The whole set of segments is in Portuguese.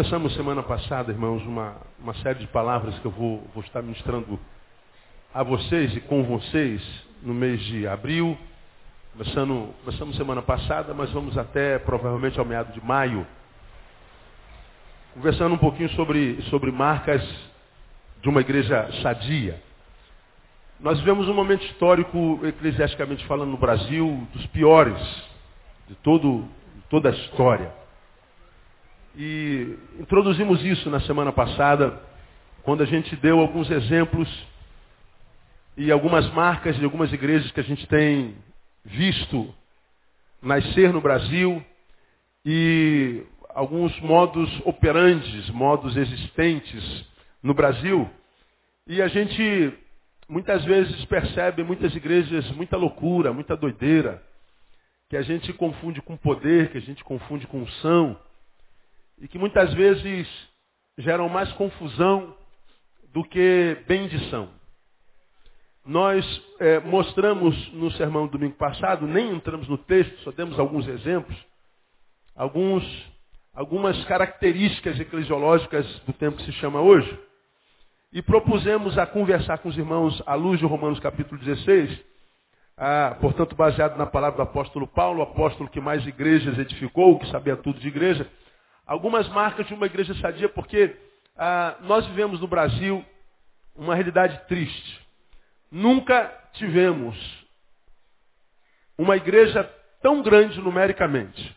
Começamos semana passada, irmãos, uma, uma série de palavras que eu vou, vou estar ministrando a vocês e com vocês no mês de abril. Começando, começamos semana passada, mas vamos até provavelmente ao meado de maio. Conversando um pouquinho sobre, sobre marcas de uma igreja sadia. Nós vivemos um momento histórico, eclesiasticamente falando, no Brasil, dos piores de todo, toda a história. E introduzimos isso na semana passada, quando a gente deu alguns exemplos e algumas marcas de algumas igrejas que a gente tem visto nascer no Brasil e alguns modus operantes, modos existentes no Brasil. E a gente muitas vezes percebe muitas igrejas muita loucura, muita doideira, que a gente confunde com poder, que a gente confunde com unção e que muitas vezes geram mais confusão do que bendição. Nós é, mostramos no sermão do domingo passado, nem entramos no texto, só demos alguns exemplos, alguns, algumas características eclesiológicas do tempo que se chama hoje, e propusemos a conversar com os irmãos à luz de Romanos capítulo 16, ah, portanto baseado na palavra do apóstolo Paulo, o apóstolo que mais igrejas edificou, que sabia tudo de igreja, algumas marcas de uma igreja sadia, porque ah, nós vivemos no Brasil uma realidade triste. Nunca tivemos uma igreja tão grande numericamente.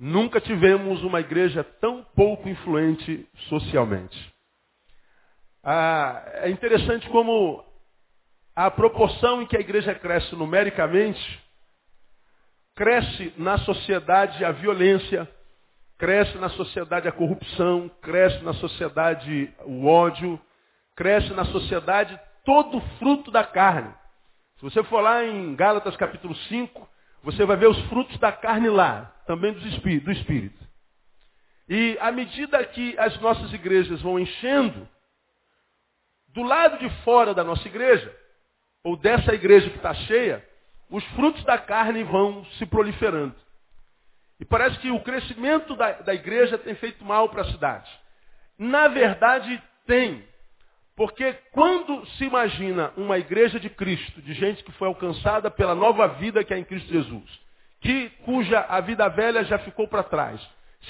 Nunca tivemos uma igreja tão pouco influente socialmente. Ah, é interessante como a proporção em que a igreja cresce numericamente, cresce na sociedade a violência, Cresce na sociedade a corrupção, cresce na sociedade o ódio, cresce na sociedade todo fruto da carne. Se você for lá em Gálatas capítulo 5, você vai ver os frutos da carne lá, também do espírito. Do espírito. E à medida que as nossas igrejas vão enchendo, do lado de fora da nossa igreja, ou dessa igreja que está cheia, os frutos da carne vão se proliferando. E parece que o crescimento da, da igreja tem feito mal para a cidade. Na verdade, tem. Porque quando se imagina uma igreja de Cristo, de gente que foi alcançada pela nova vida que é em Cristo Jesus, que, cuja a vida velha já ficou para trás,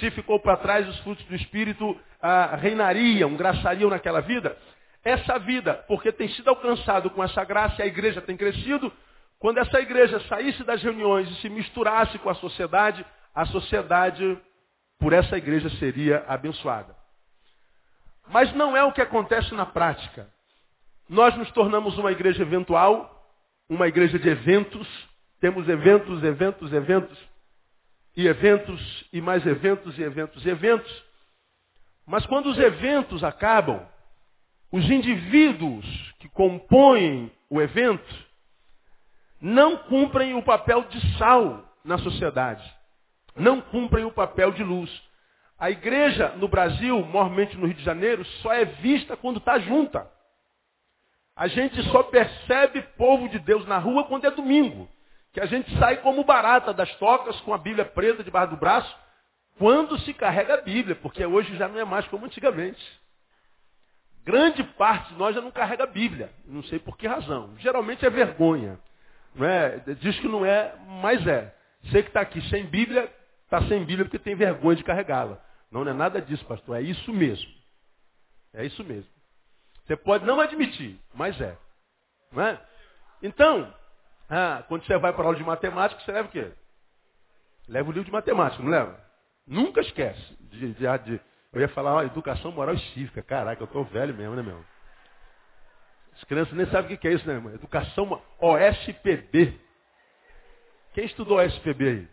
se ficou para trás, os frutos do Espírito ah, reinariam, graçariam naquela vida. Essa vida, porque tem sido alcançado com essa graça, a igreja tem crescido, quando essa igreja saísse das reuniões e se misturasse com a sociedade, a sociedade por essa igreja seria abençoada. Mas não é o que acontece na prática. Nós nos tornamos uma igreja eventual, uma igreja de eventos, temos eventos, eventos, eventos, e eventos, e mais eventos, e eventos, e eventos. Mas quando os eventos acabam, os indivíduos que compõem o evento não cumprem o papel de sal na sociedade não cumprem o papel de luz. A igreja no Brasil, mormente no Rio de Janeiro, só é vista quando está junta. A gente só percebe povo de Deus na rua quando é domingo. Que a gente sai como barata das tocas com a Bíblia preta debaixo do braço, quando se carrega a Bíblia, porque hoje já não é mais como antigamente. Grande parte de nós já não carrega a Bíblia. Não sei por que razão. Geralmente é vergonha. Não é? Diz que não é, mas é. Você que está aqui sem Bíblia, está sem Bíblia porque tem vergonha de carregá-la. Não, é nada disso, pastor. É isso mesmo. É isso mesmo. Você pode não admitir, mas é. Não é? Então, ah, quando você vai para a aula de matemática, você leva o quê? Leva o livro de matemática, não leva? Nunca esquece. De, de, de, eu ia falar ó, educação moral e cívica. Caraca, eu estou velho mesmo, né, meu? As crianças nem sabem o que é isso, né, irmão? Educação OSPB. Quem estudou OSPB aí?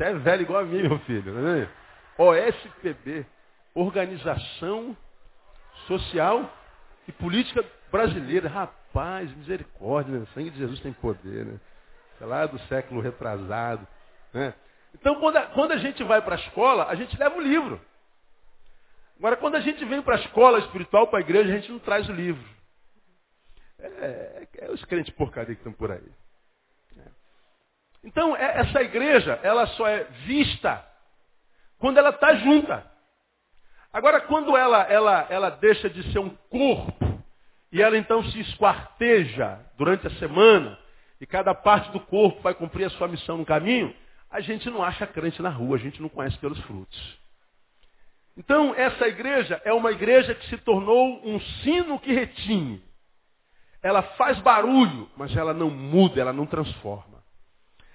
Você é velho igual a mim, meu filho. Né? OSPB, Organização Social e Política Brasileira. Rapaz, misericórdia, né? o sangue de Jesus tem poder, né? É lá do século retrasado. Né? Então, quando a, quando a gente vai para a escola, a gente leva o livro. Agora, quando a gente vem para a escola espiritual, para a igreja, a gente não traz o livro. É, é, é os crentes porcaria que estão por aí. Então, é, essa igreja, ela só é vista quando ela está junta. Agora, quando ela, ela, ela deixa de ser um corpo, e ela então se esquarteja durante a semana, e cada parte do corpo vai cumprir a sua missão no caminho, a gente não acha crente na rua, a gente não conhece pelos frutos. Então, essa igreja é uma igreja que se tornou um sino que retine. Ela faz barulho, mas ela não muda, ela não transforma.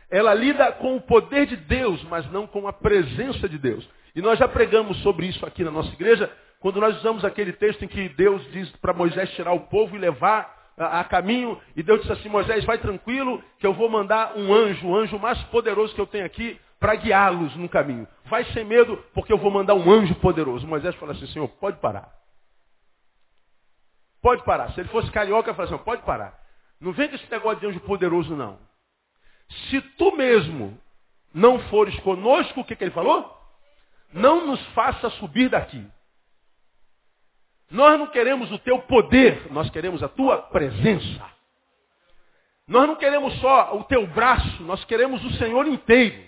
Ela lida com o poder de Deus, mas não com a presença de Deus. E nós já pregamos sobre isso aqui na nossa igreja, quando nós usamos aquele texto em que Deus diz para Moisés tirar o povo e levar a, a, caminho, e Deus disse assim, Moisés, vai tranquilo, que eu vou mandar um anjo, o anjo mais poderoso que eu tenho aqui, para guiá-los no caminho. Vai sem medo, porque eu vou mandar um anjo poderoso. Moisés fala assim, Senhor, pode parar. Pode parar. Se ele fosse carioca, ele fala assim, pode parar. Não vem com esse negócio de anjo poderoso, não. Se tu mesmo não fores conosco, o que, que ele falou? Não nos faça subir daqui. Nós não queremos o teu poder, nós queremos a tua presença. Nós não queremos só o teu braço, nós queremos o Senhor inteiro.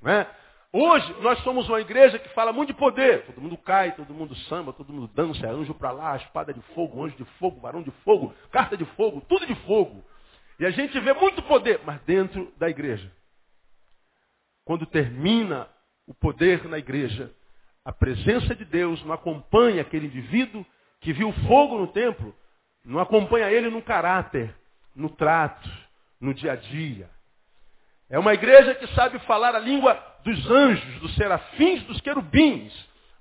Né? Hoje nós somos uma igreja que fala muito de poder. Todo mundo cai, todo mundo samba, todo mundo dança, anjo para lá, espada de fogo, anjo de fogo, varão de fogo, carta de fogo, tudo de fogo. E a gente vê muito poder, mas dentro da igreja. Quando termina o poder na igreja, a presença de Deus não acompanha aquele indivíduo que viu fogo no templo, não acompanha ele no caráter, no trato, no dia a dia. É uma igreja que sabe falar a língua dos anjos, dos serafins, dos querubins,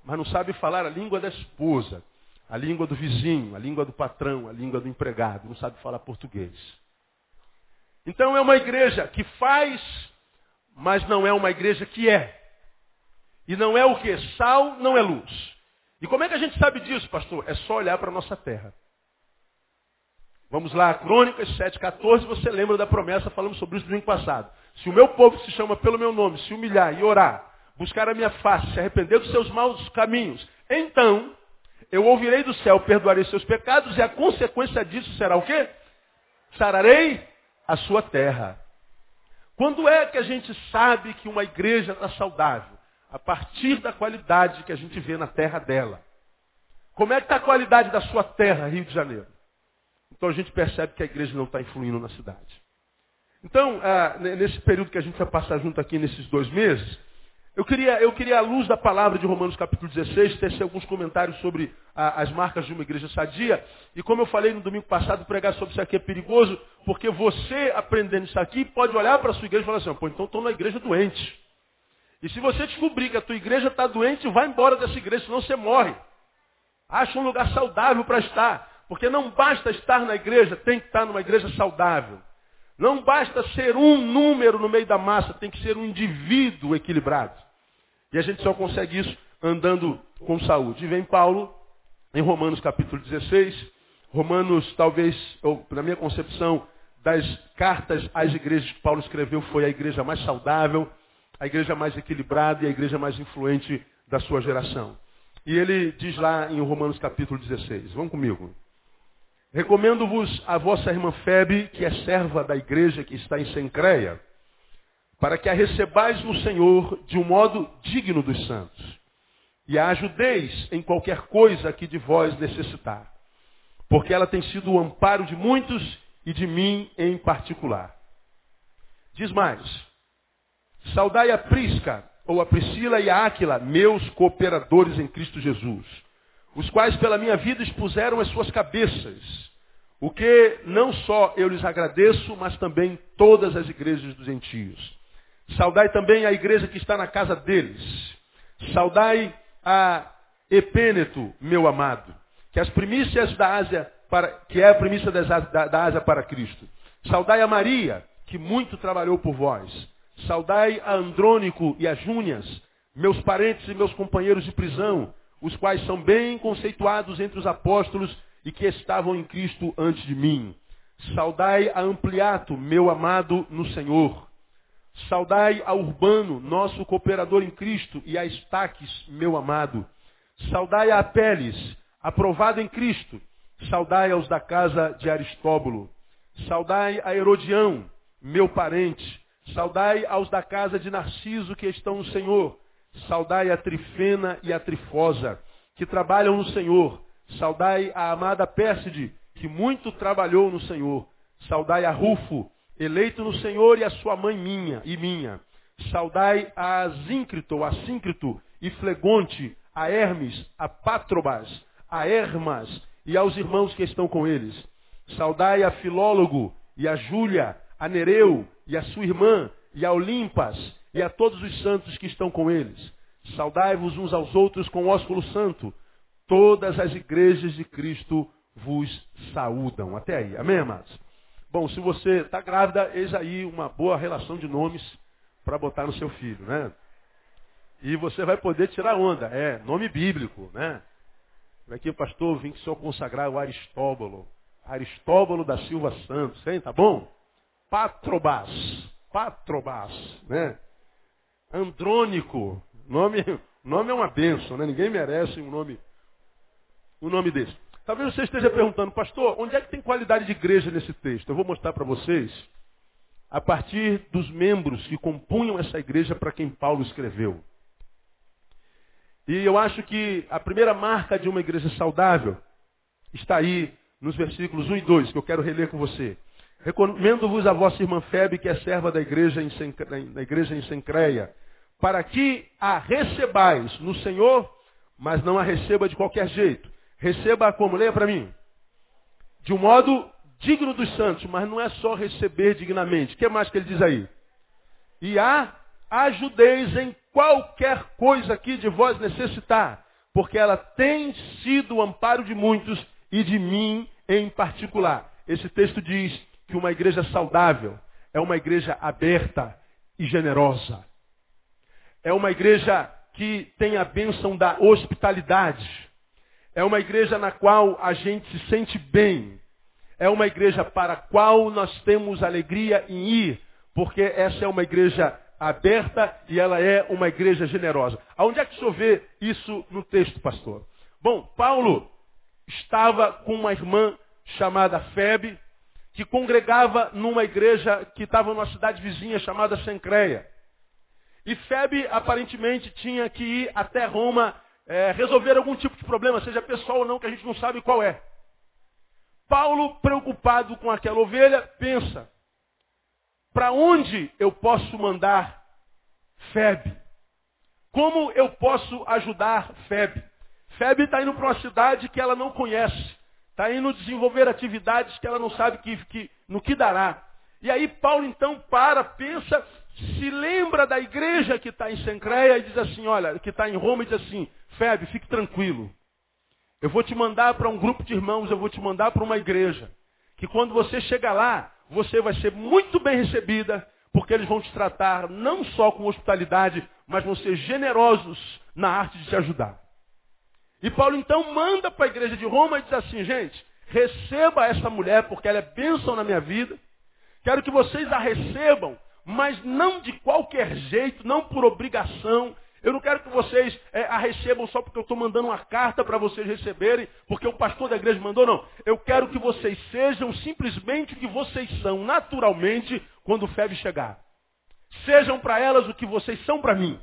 mas não sabe falar a língua da esposa, a língua do vizinho, a língua do patrão, a língua do empregado, não sabe falar português. Então é uma igreja que faz, mas não é uma igreja que é. E não é o que? Sal não é luz. E como é que a gente sabe disso, pastor? É só olhar para a nossa terra. Vamos lá, Crônicas 7,14, você lembra da promessa, falamos sobre isso no domingo passado. Se o meu povo se chama pelo meu nome, se humilhar e orar, buscar a minha face, se arrepender dos seus maus caminhos, então eu ouvirei do céu, perdoarei seus pecados e a consequência disso será o quê? Sararei a sua terra. Quando é que a gente sabe que uma igreja está saudável? A partir da qualidade que a gente vê na terra dela. Como é que está a qualidade da sua terra, Rio de Janeiro? Então a gente percebe que a igreja não está influindo na cidade. Então, ah, nesse período que a gente vai passar junto aqui, nesses dois meses, eu queria, eu queria, à luz da palavra de Romanos capítulo 16, tecer alguns comentários sobre ah, as marcas de uma igreja sadia. E como eu falei no domingo passado, pregar sobre isso aqui é perigoso, porque você, aprendendo isso aqui, pode olhar para a sua igreja e falar assim, pô, então estou na igreja doente. E se você descobrir que a tua igreja está doente, vai embora dessa igreja, senão você morre. Acha um lugar saudável para estar. Porque não basta estar na igreja, tem que estar numa igreja saudável. Não basta ser um número no meio da massa, tem que ser um indivíduo equilibrado. E a gente só consegue isso andando com saúde. E vem Paulo, em Romanos capítulo 16, Romanos, talvez, ou, na minha concepção, das cartas às igrejas que Paulo escreveu, foi a igreja mais saudável, a igreja mais equilibrada e a igreja mais influente da sua geração. E ele diz lá em Romanos capítulo 16, vamos comigo. Recomendo-vos a vossa irmã Febe, que é serva da igreja que está em Sencreia, para que a recebais no Senhor de um modo digno dos santos, e a ajudeis em qualquer coisa que de vós necessitar, porque ela tem sido o amparo de muitos e de mim em particular. Diz mais, saudai a Prisca, ou a Priscila e a Áquila, meus cooperadores em Cristo Jesus os quais pela minha vida expuseram as suas cabeças, o que não só eu lhes agradeço, mas também todas as igrejas dos gentios. Saudai também a igreja que está na casa deles. Saudai a Epêneto, meu amado, que as primícias da Ásia, para, que é a primícia da, da Ásia para Cristo. Saudai a Maria, que muito trabalhou por vós. Saudai a Andrônico e a Júnias, meus parentes e meus companheiros de prisão, os quais são bem conceituados entre os apóstolos e que estavam em Cristo antes de mim. Saudai a Ampliato, meu amado no Senhor. Saudai a Urbano, nosso cooperador em Cristo, e a Estaques, meu amado. Saudai a Apeles, aprovado em Cristo. Saudai aos da casa de Aristóbulo. Saudai a Herodião, meu parente. Saudai aos da casa de Narciso que estão no Senhor. Saudai a Trifena e a Trifosa, que trabalham no Senhor. Saudai a amada Pérside, que muito trabalhou no Senhor. Saudai a Rufo, eleito no Senhor, e a sua mãe minha e minha. Saudai a Zíncrito, a Síncrito, e Flegonte, a Hermes, a Patrobas, a Hermas, e aos irmãos que estão com eles. Saudai a Filólogo, e a Júlia, a Nereu, e a sua irmã, e a Olimpas, e a todos os santos que estão com eles. Saudai-vos uns aos outros com ósculo santo. Todas as igrejas de Cristo vos saúdam. Até aí. Amém, amados? Bom, se você está grávida, eis aí uma boa relação de nomes para botar no seu filho, né? E você vai poder tirar onda. É, nome bíblico, né? Aqui, pastor, vim só consagrar o Aristóbulo. Aristóbulo da Silva Santos, hein? Tá bom? Patrobas. Patrobas, né? Andrônico. Nome, nome é uma benção, né? Ninguém merece um nome, um nome desse. Talvez você esteja perguntando, pastor, onde é que tem qualidade de igreja nesse texto? Eu vou mostrar para vocês a partir dos membros que compunham essa igreja para quem Paulo escreveu. E eu acho que a primeira marca de uma igreja saudável está aí nos versículos 1 e 2, que eu quero reler com você. Recomendo-vos a vossa irmã Febe, que é serva da igreja em, na igreja em Sencreia, para que a recebais no Senhor, mas não a receba de qualquer jeito. Receba como? Leia para mim. De um modo digno dos santos, mas não é só receber dignamente. O que mais que ele diz aí? E a ajudeis em qualquer coisa que de vós necessitar, porque ela tem sido o amparo de muitos e de mim em particular. Esse texto diz que uma igreja saudável é uma igreja aberta e generosa. É uma igreja que tem a bênção da hospitalidade. É uma igreja na qual a gente se sente bem. É uma igreja para a qual nós temos alegria em ir, porque essa é uma igreja aberta e ela é uma igreja generosa. Aonde é que o senhor vê isso no texto, pastor? Bom, Paulo estava com uma irmã chamada Febe, que congregava numa igreja que estava numa cidade vizinha chamada Sencreia. E Febe aparentemente tinha que ir até Roma é, resolver algum tipo de problema, seja pessoal ou não, que a gente não sabe qual é. Paulo, preocupado com aquela ovelha, pensa: para onde eu posso mandar Febe? Como eu posso ajudar Febe? Febe está indo para uma cidade que ela não conhece. Está indo desenvolver atividades que ela não sabe que, que, no que dará. E aí Paulo então para, pensa, se lembra da igreja que está em Sencreia e diz assim, olha, que está em Roma e diz assim, Febe, fique tranquilo. Eu vou te mandar para um grupo de irmãos, eu vou te mandar para uma igreja. Que quando você chegar lá, você vai ser muito bem recebida, porque eles vão te tratar não só com hospitalidade, mas vão ser generosos na arte de te ajudar. E Paulo então manda para a igreja de Roma e diz assim, gente, receba essa mulher porque ela é bênção na minha vida. Quero que vocês a recebam, mas não de qualquer jeito, não por obrigação, eu não quero que vocês é, a recebam só porque eu estou mandando uma carta para vocês receberem, porque o pastor da igreja mandou, não. Eu quero que vocês sejam simplesmente o que vocês são, naturalmente, quando o Febe chegar. Sejam para elas o que vocês são para mim.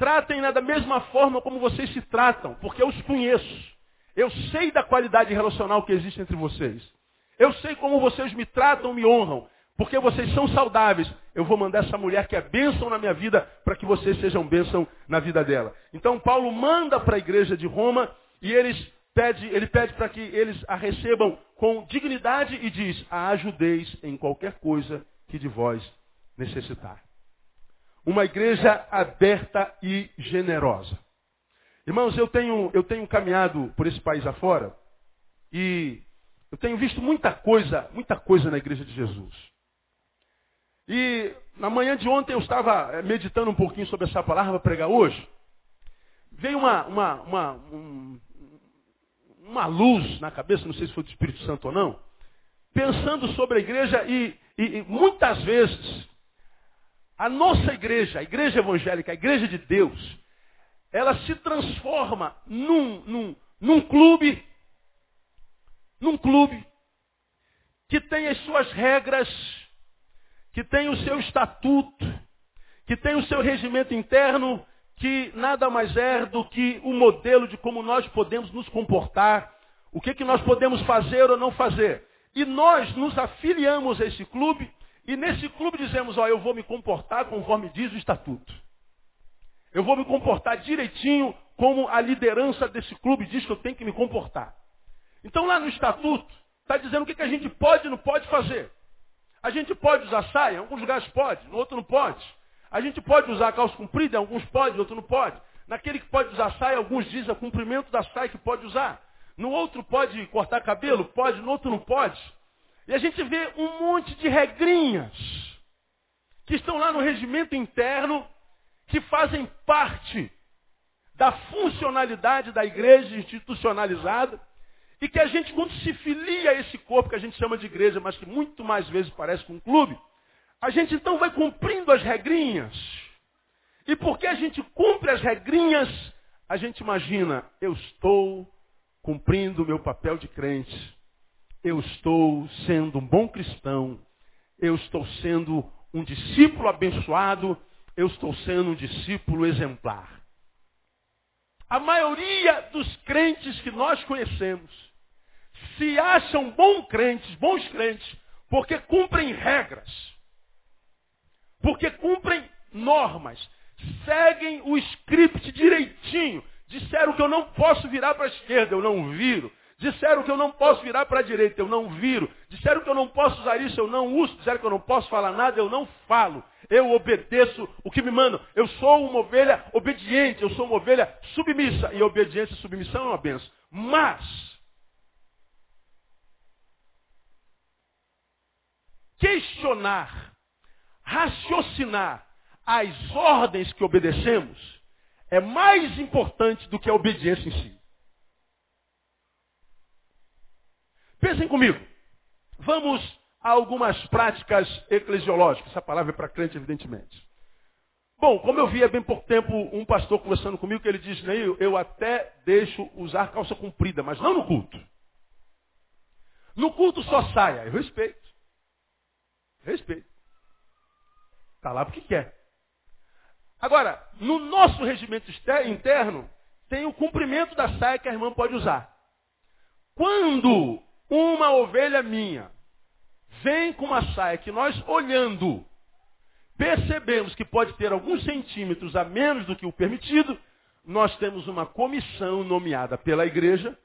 Tratem-na da mesma forma como vocês se tratam, porque eu os conheço. Eu sei da qualidade relacional que existe entre vocês. Eu sei como vocês me tratam, me honram. Porque vocês são saudáveis, eu vou mandar essa mulher que é bênção na minha vida para que vocês sejam bênção na vida dela. Então Paulo manda para a igreja de Roma e eles pede, ele pede para que eles a recebam com dignidade e diz, a ajudeis em qualquer coisa que de vós necessitar. Uma igreja aberta e generosa. Irmãos, eu tenho, eu tenho caminhado por esse país afora e eu tenho visto muita coisa, muita coisa na igreja de Jesus. E na manhã de ontem eu estava eh, meditando um pouquinho sobre essa palavra para pregar hoje. Veio uma, uma, uma, um, uma luz na cabeça, não sei se foi do Espírito Santo ou não, pensando sobre a igreja e, e, e muitas vezes a nossa igreja, a igreja evangélica, a igreja de Deus, ela se transforma num, num, num clube, num clube que tem as suas regras, que tem o seu estatuto, que tem o seu regimento interno, que nada mais é do que o modelo de como nós podemos nos comportar, o que, que nós podemos fazer ou não fazer. E nós nos afiliamos a esse clube e nesse clube dizemos, ó, eu vou me comportar conforme diz o estatuto. Eu vou me comportar direitinho como a liderança desse clube diz que eu tenho que me comportar. Então lá no estatuto está dizendo o que, que a gente pode e não pode fazer. A gente pode usar saia, em alguns lugares pode, no outro não pode. A gente pode usar calça comprida, em alguns pode, outro não pode. Naquele que pode usar saia, alguns dizem o comprimento da saia que pode usar. No outro pode cortar cabelo? Pode, no outro não pode. E a gente vê um monte de regrinhas que estão lá no regimento interno, que fazem parte da funcionalidade da igreja institucionalizada, e que a gente, quando se filia a esse corpo que a gente chama de igreja, mas que muito mais vezes parece com um clube, a gente então vai cumprindo as regrinhas. E porque a gente cumpre as regrinhas, a gente imagina, eu estou cumprindo o meu papel de crente. Eu estou sendo um bom cristão. Eu estou sendo um discípulo abençoado. Eu estou sendo um discípulo exemplar. A maioria dos crentes que nós conhecemos se acham bons crentes, bons crentes, porque cumprem regras, porque cumprem normas, seguem o script direitinho. Disseram que eu não posso virar para a esquerda, eu não viro. Disseram que eu não posso virar para a direita, eu não viro. Disseram que eu não posso usar isso, eu não uso. Disseram que eu não posso falar nada, eu não falo. Eu obedeço o que me mandam. Eu sou uma ovelha obediente, eu sou uma ovelha submissa. E obediência e submissão é uma benção. Mas, questionar, raciocinar as ordens que obedecemos é mais importante do que a obediência em si. Pensem comigo. Vamos a algumas práticas eclesiológicas. Essa palavra é para crente, evidentemente. Bom, como eu vi há bem pouco tempo um pastor conversando comigo, que ele disse, eu até deixo usar calça comprida, mas não no culto. No culto só saia. Eu respeito. Respeito. Está lá porque quer. Agora, no nosso regimento interno, tem o cumprimento da saia que a irmã pode usar. Quando uma ovelha minha vem com uma saia que nós olhando percebemos que pode ter alguns centímetros a menos do que o permitido, nós temos uma comissão nomeada pela igreja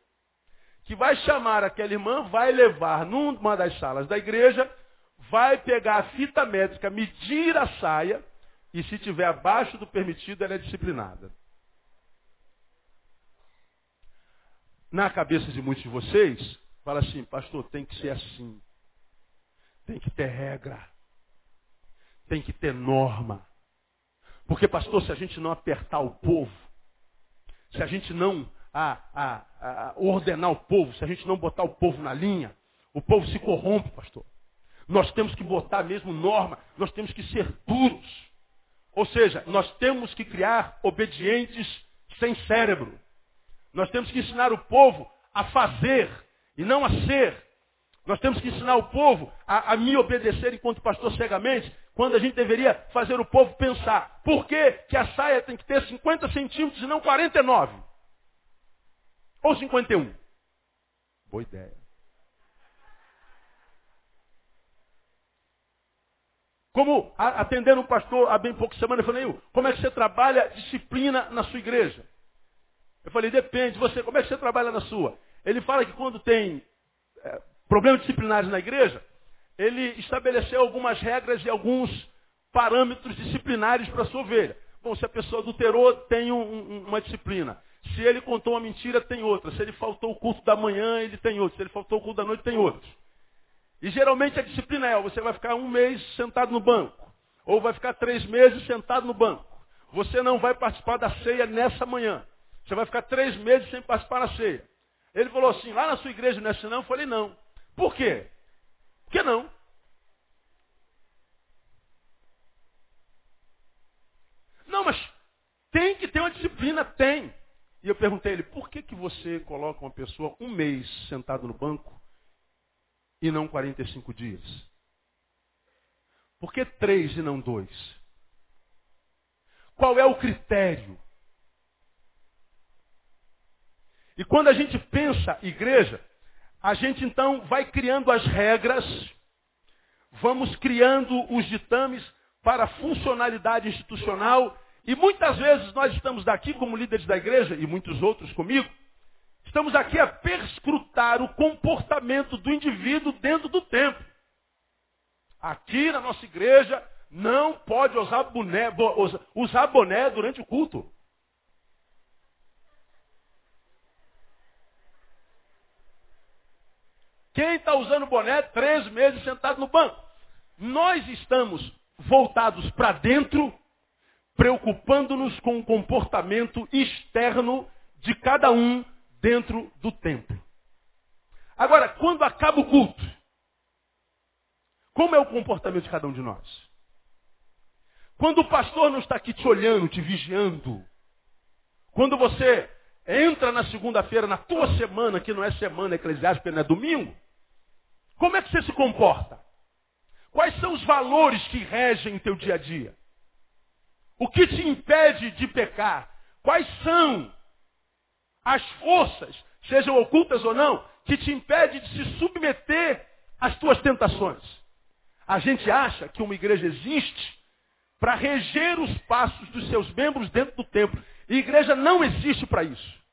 que vai chamar aquela irmã, vai levar numa das salas da igreja, vai pegar a fita métrica, medir a saia e se tiver abaixo do permitido, ela é disciplinada. Na cabeça de muitos de vocês, fala assim, pastor, tem que ser assim. Tem que ter regra. Tem que ter norma. Porque, pastor, se a gente não apertar o povo, se a gente não a, a, a ordenar o povo, se a gente não botar o povo na linha, o povo se corrompe, pastor. Nós temos que botar mesmo norma, nós temos que ser duros. Ou seja, nós temos que criar obedientes sem cérebro. Nós temos que ensinar o povo a fazer e não a ser. Nós temos que ensinar o povo a, a me obedecer enquanto pastor cegamente, quando a gente deveria fazer o povo pensar. Por que, que a saia tem que ter 50 centímetros e não 49? Ou 51? Boa ideia. Como atendendo um pastor há bem poucas semanas, eu falei, como é que você trabalha disciplina na sua igreja? Eu falei, depende, você, como é que você trabalha na sua? Ele fala que quando tem é, problemas disciplinares na igreja, ele estabeleceu algumas regras e alguns parâmetros disciplinares para a sua ovelha. Bom, se a pessoa adulterou, tem um, um, uma disciplina. Se ele contou uma mentira, tem outra. Se ele faltou o culto da manhã, ele tem outro. Se ele faltou o culto da noite, tem outro. E geralmente a disciplina é, você vai ficar um mês sentado no banco. Ou vai ficar três meses sentado no banco. Você não vai participar da ceia nessa manhã. Você vai ficar três meses sem participar da ceia. Ele falou assim, lá na sua igreja não é assim não? Eu falei, não. Por quê? Por que não? Não, mas tem que ter uma disciplina. Tem. E eu perguntei a ele, por que, que você coloca uma pessoa um mês sentado no banco e não 45 dias? Por que três e não dois? Qual é o critério? E quando a gente pensa igreja, a gente então vai criando as regras, vamos criando os ditames para a funcionalidade institucional e muitas vezes nós estamos daqui como líderes da igreja e muitos outros comigo, estamos aqui a perscrutar o comportamento do indivíduo dentro do templo. Aqui na nossa igreja não pode usar boné, usar boné durante o culto. Quem está usando boné três meses sentado no banco? Nós estamos voltados para dentro, preocupando-nos com o comportamento externo de cada um dentro do templo. Agora, quando acaba o culto, como é o comportamento de cada um de nós? Quando o pastor não está aqui te olhando, te vigiando, quando você entra na segunda-feira, na tua semana, que não é semana eclesiástica, não é domingo, como é que você se comporta? Quais são os valores que regem teu dia a dia? O que te impede de pecar? Quais são as forças, sejam ocultas ou não, que te impede de se submeter às tuas tentações? A gente acha que uma igreja existe para reger os passos dos seus membros dentro do templo. E igreja não existe para isso.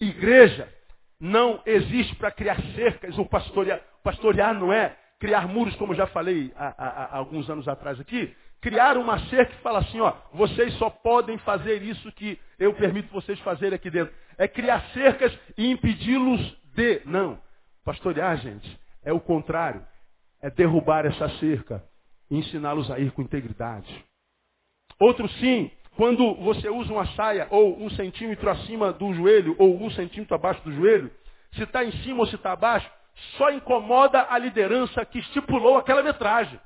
Igreja não existe para criar cercas ou pastorear. Pastorear não é criar muros, como já falei há, há, há alguns anos atrás aqui. Criar uma cerca que fala assim, ó, vocês só podem fazer isso que eu permito vocês fazerem aqui dentro. É criar cercas e impedi-los de. Não. Pastorear, gente, é o contrário. É derrubar essa cerca e ensiná-los a ir com integridade. Outro sim, quando você usa uma saia ou um centímetro acima do joelho ou um centímetro abaixo do joelho, se está em cima ou se está abaixo, só incomoda a liderança que estipulou aquela metragem.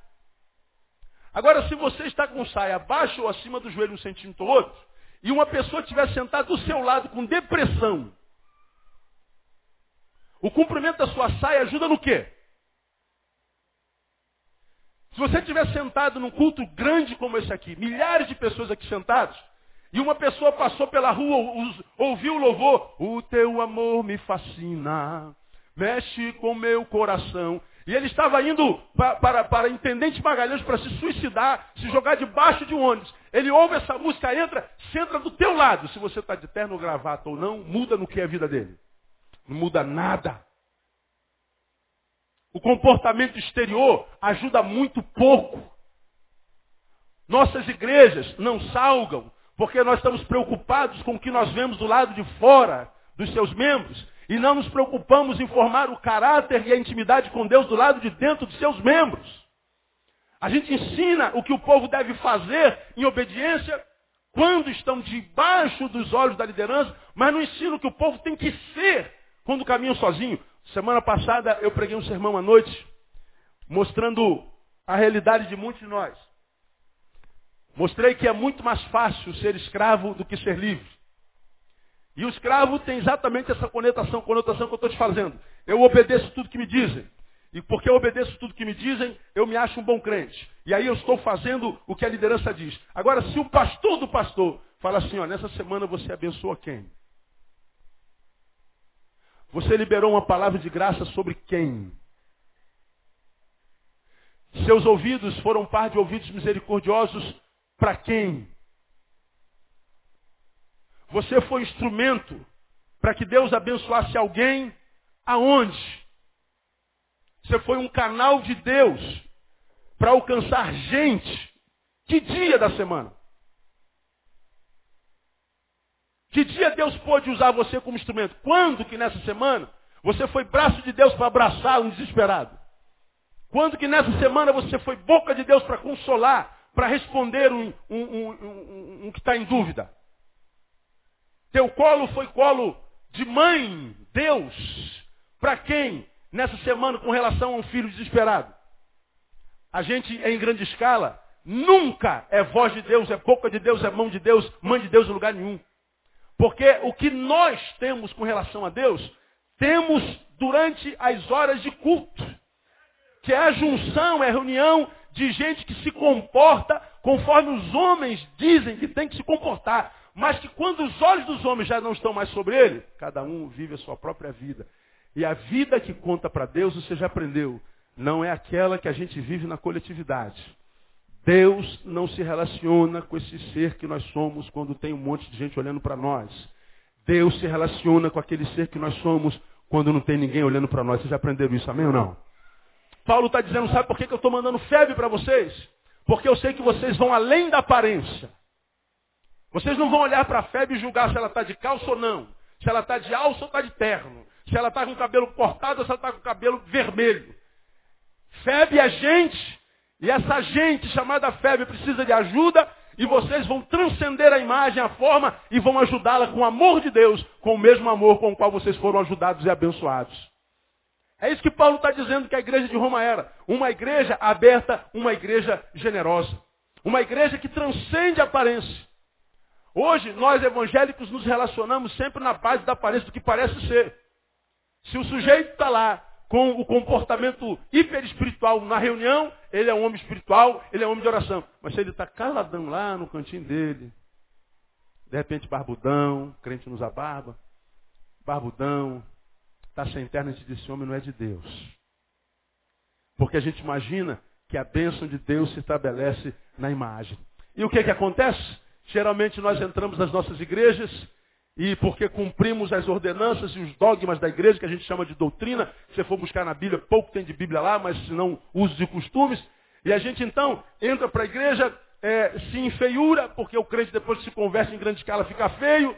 Agora, se você está com saia abaixo ou acima do joelho um centímetro ou outro, e uma pessoa estiver sentada do seu lado com depressão, o comprimento da sua saia ajuda no quê? Se você estiver sentado num culto grande como esse aqui, milhares de pessoas aqui sentadas, e uma pessoa passou pela rua, ouviu o louvor, o teu amor me fascina, mexe com meu coração. E ele estava indo para, para, para Intendente Magalhães para se suicidar, se jogar debaixo de um ônibus. Ele ouve essa música, entra, senta do teu lado. Se você está de terno, gravata ou não, muda no que é a vida dele. Não muda nada. O comportamento exterior ajuda muito pouco. Nossas igrejas não salgam, porque nós estamos preocupados com o que nós vemos do lado de fora dos seus membros e não nos preocupamos em formar o caráter e a intimidade com Deus do lado de dentro dos seus membros. A gente ensina o que o povo deve fazer em obediência quando estão debaixo dos olhos da liderança, mas não ensina o que o povo tem que ser quando caminham sozinho. Semana passada eu preguei um sermão à noite, mostrando a realidade de muitos de nós. Mostrei que é muito mais fácil ser escravo do que ser livre. E o escravo tem exatamente essa conotação, conotação que eu estou te fazendo. Eu obedeço tudo que me dizem. E porque eu obedeço tudo que me dizem, eu me acho um bom crente. E aí eu estou fazendo o que a liderança diz. Agora, se o pastor do pastor fala assim, ó, nessa semana você abençoa quem? Você liberou uma palavra de graça sobre quem? Seus ouvidos foram par de ouvidos misericordiosos para quem? Você foi instrumento para que Deus abençoasse alguém aonde? Você foi um canal de Deus para alcançar gente. Que dia da semana? Que dia Deus pôde usar você como instrumento? Quando que nessa semana você foi braço de Deus para abraçar um desesperado? Quando que nessa semana você foi boca de Deus para consolar, para responder um, um, um, um que está em dúvida? Teu colo foi colo de mãe, Deus. Para quem nessa semana com relação a um filho desesperado? A gente em grande escala nunca é voz de Deus, é boca de Deus, é mão de Deus, mãe de Deus em lugar nenhum. Porque o que nós temos com relação a Deus, temos durante as horas de culto. Que é a junção, é a reunião de gente que se comporta conforme os homens dizem que tem que se comportar. Mas que quando os olhos dos homens já não estão mais sobre ele, cada um vive a sua própria vida. E a vida que conta para Deus, você já aprendeu, não é aquela que a gente vive na coletividade. Deus não se relaciona com esse ser que nós somos quando tem um monte de gente olhando para nós. Deus se relaciona com aquele ser que nós somos quando não tem ninguém olhando para nós. Vocês já aprenderam isso, amém ou não? Paulo está dizendo, sabe por que, que eu estou mandando febre para vocês? Porque eu sei que vocês vão além da aparência. Vocês não vão olhar para a febre e julgar se ela está de calça ou não. Se ela está de alça ou está de terno. Se ela está com o cabelo cortado ou se ela está com o cabelo vermelho. Febre é gente. E essa gente chamada febre precisa de ajuda. E vocês vão transcender a imagem, a forma e vão ajudá-la com o amor de Deus, com o mesmo amor com o qual vocês foram ajudados e abençoados. É isso que Paulo está dizendo que a igreja de Roma era. Uma igreja aberta, uma igreja generosa. Uma igreja que transcende a aparência. Hoje, nós evangélicos nos relacionamos sempre na base da aparência do que parece ser. Se o sujeito está lá com o comportamento hiperespiritual na reunião, ele é um homem espiritual, ele é um homem de oração. Mas se ele está caladão lá no cantinho dele, de repente barbudão, crente nos barba, barbudão, está sem terno, a gente diz, esse homem não é de Deus. Porque a gente imagina que a bênção de Deus se estabelece na imagem. E o que, que acontece? Geralmente nós entramos nas nossas igrejas e porque cumprimos as ordenanças e os dogmas da igreja, que a gente chama de doutrina, se for buscar na Bíblia, pouco tem de Bíblia lá, mas não, usos e costumes. E a gente então entra para a igreja, é, se enfeiura, porque o crente depois que se converte em grande escala fica feio,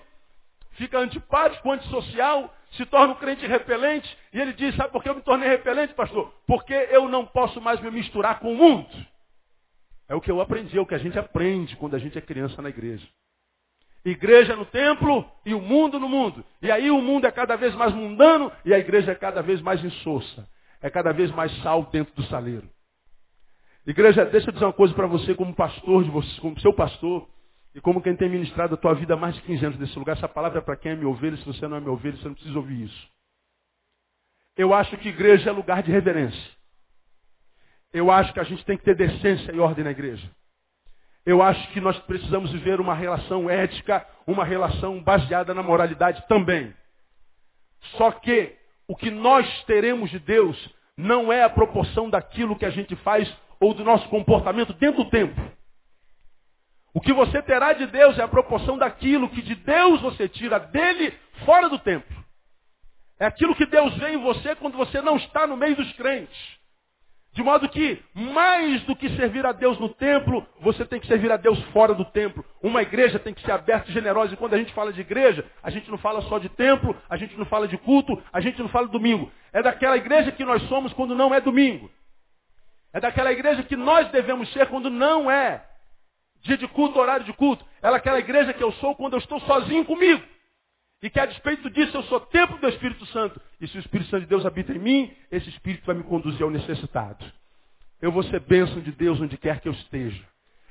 fica antipático, antissocial, se torna um crente repelente, e ele diz, sabe por que eu me tornei repelente, pastor? Porque eu não posso mais me misturar com o mundo. É o que eu aprendi, é o que a gente aprende quando a gente é criança na igreja. Igreja no templo e o mundo no mundo. E aí o mundo é cada vez mais mundano e a igreja é cada vez mais insossa. É cada vez mais sal dentro do saleiro. Igreja, deixa eu dizer uma coisa para você como pastor de você, como seu pastor, e como quem tem ministrado a tua vida há mais de 15 anos nesse lugar. Essa palavra é para quem é meu ovelha, se você não é meu ovelha, você não precisa ouvir isso. Eu acho que igreja é lugar de reverência. Eu acho que a gente tem que ter decência e ordem na igreja. Eu acho que nós precisamos viver uma relação ética, uma relação baseada na moralidade também. Só que o que nós teremos de Deus não é a proporção daquilo que a gente faz ou do nosso comportamento dentro do tempo. O que você terá de Deus é a proporção daquilo que de Deus você tira dele fora do tempo. É aquilo que Deus vê em você quando você não está no meio dos crentes. De modo que, mais do que servir a Deus no templo, você tem que servir a Deus fora do templo. Uma igreja tem que ser aberta e generosa. E quando a gente fala de igreja, a gente não fala só de templo, a gente não fala de culto, a gente não fala de domingo. É daquela igreja que nós somos quando não é domingo. É daquela igreja que nós devemos ser quando não é dia de culto, horário de culto. É daquela igreja que eu sou quando eu estou sozinho comigo. E que a despeito disso eu sou templo do Espírito Santo. E se o Espírito Santo de Deus habita em mim, esse Espírito vai me conduzir ao necessitado. Eu vou ser bênção de Deus onde quer que eu esteja.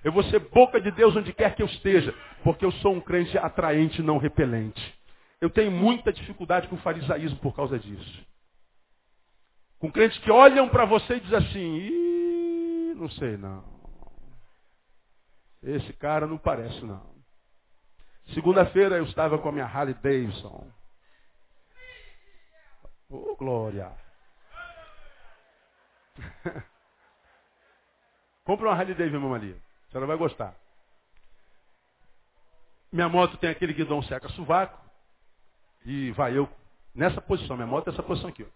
Eu vou ser boca de Deus onde quer que eu esteja. Porque eu sou um crente atraente, não repelente. Eu tenho muita dificuldade com o farisaísmo por causa disso. Com crentes que olham para você e dizem assim, não sei não. Esse cara não parece não. Segunda-feira eu estava com a minha Harley Davidson. Oh, glória. Compra uma Harley Davidson, Maria. Você não vai gostar. Minha moto tem aquele guidão seca sovaco. E vai eu nessa posição. Minha moto é essa posição aqui. Ó.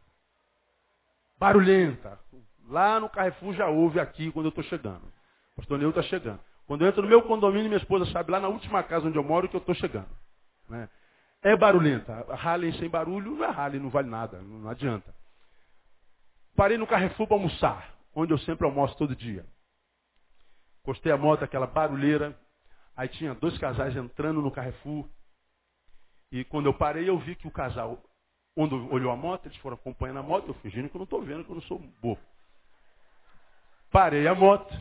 Barulhenta. Lá no Carrefour já ouve aqui quando eu estou chegando. O pastor Neu está chegando. Quando eu entro no meu condomínio, minha esposa sabe lá na última casa onde eu moro que eu estou chegando. Né? É barulhenta. A Harley sem barulho não é não vale nada, não adianta. Parei no Carrefour para almoçar, onde eu sempre almoço todo dia. Postei a moto, aquela barulheira. Aí tinha dois casais entrando no Carrefour. E quando eu parei, eu vi que o casal, quando olhou a moto, eles foram acompanhando a moto, eu fingindo que eu não estou vendo, que eu não sou bobo. Parei a moto.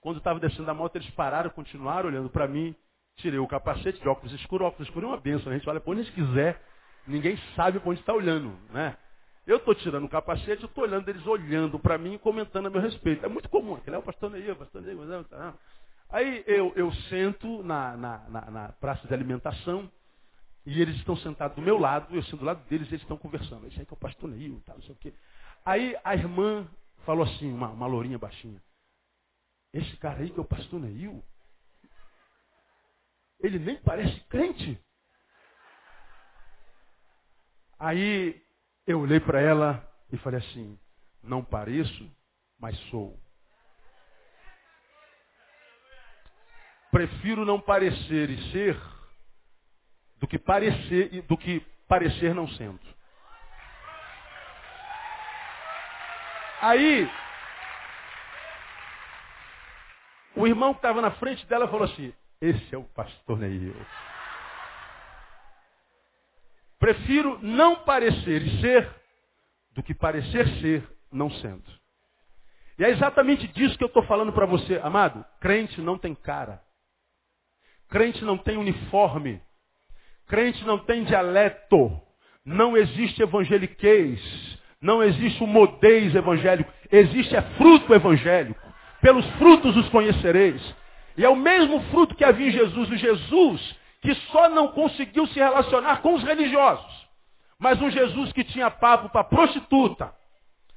Quando estava descendo da moto, eles pararam, continuaram olhando para mim. Tirei o capacete de óculos escuros, óculos escuros é uma benção. A gente olha por onde a gente quiser, ninguém sabe por onde está olhando, né? Eu estou tirando o capacete, eu estou olhando eles olhando para mim e comentando a meu respeito. É muito comum. Aquele é o pastor Neil, o pastor Neil. Aí eu, eu sento na, na, na, na, praça de alimentação e eles estão sentados do meu lado, eu sento do lado deles eles estão conversando. Esse aí que é o pastor Neil, tal, não sei o quê. Aí a irmã falou assim, uma, uma lourinha baixinha. Esse cara aí que é o pastor Neil, ele nem parece crente. Aí eu olhei para ela e falei assim: não pareço, mas sou. Prefiro não parecer e ser do que parecer do que parecer não sendo. Aí o irmão que estava na frente dela falou assim: esse é o pastor Neil. Prefiro não parecer e ser do que parecer ser não sendo. E é exatamente disso que eu estou falando para você, amado. Crente não tem cara. Crente não tem uniforme. Crente não tem dialeto. Não existe evangeliquez. Não existe um modez evangélico. Existe é fruto evangélico. Pelos frutos os conhecereis. E é o mesmo fruto que havia em Jesus. O Jesus que só não conseguiu se relacionar com os religiosos. Mas um Jesus que tinha papo para prostituta.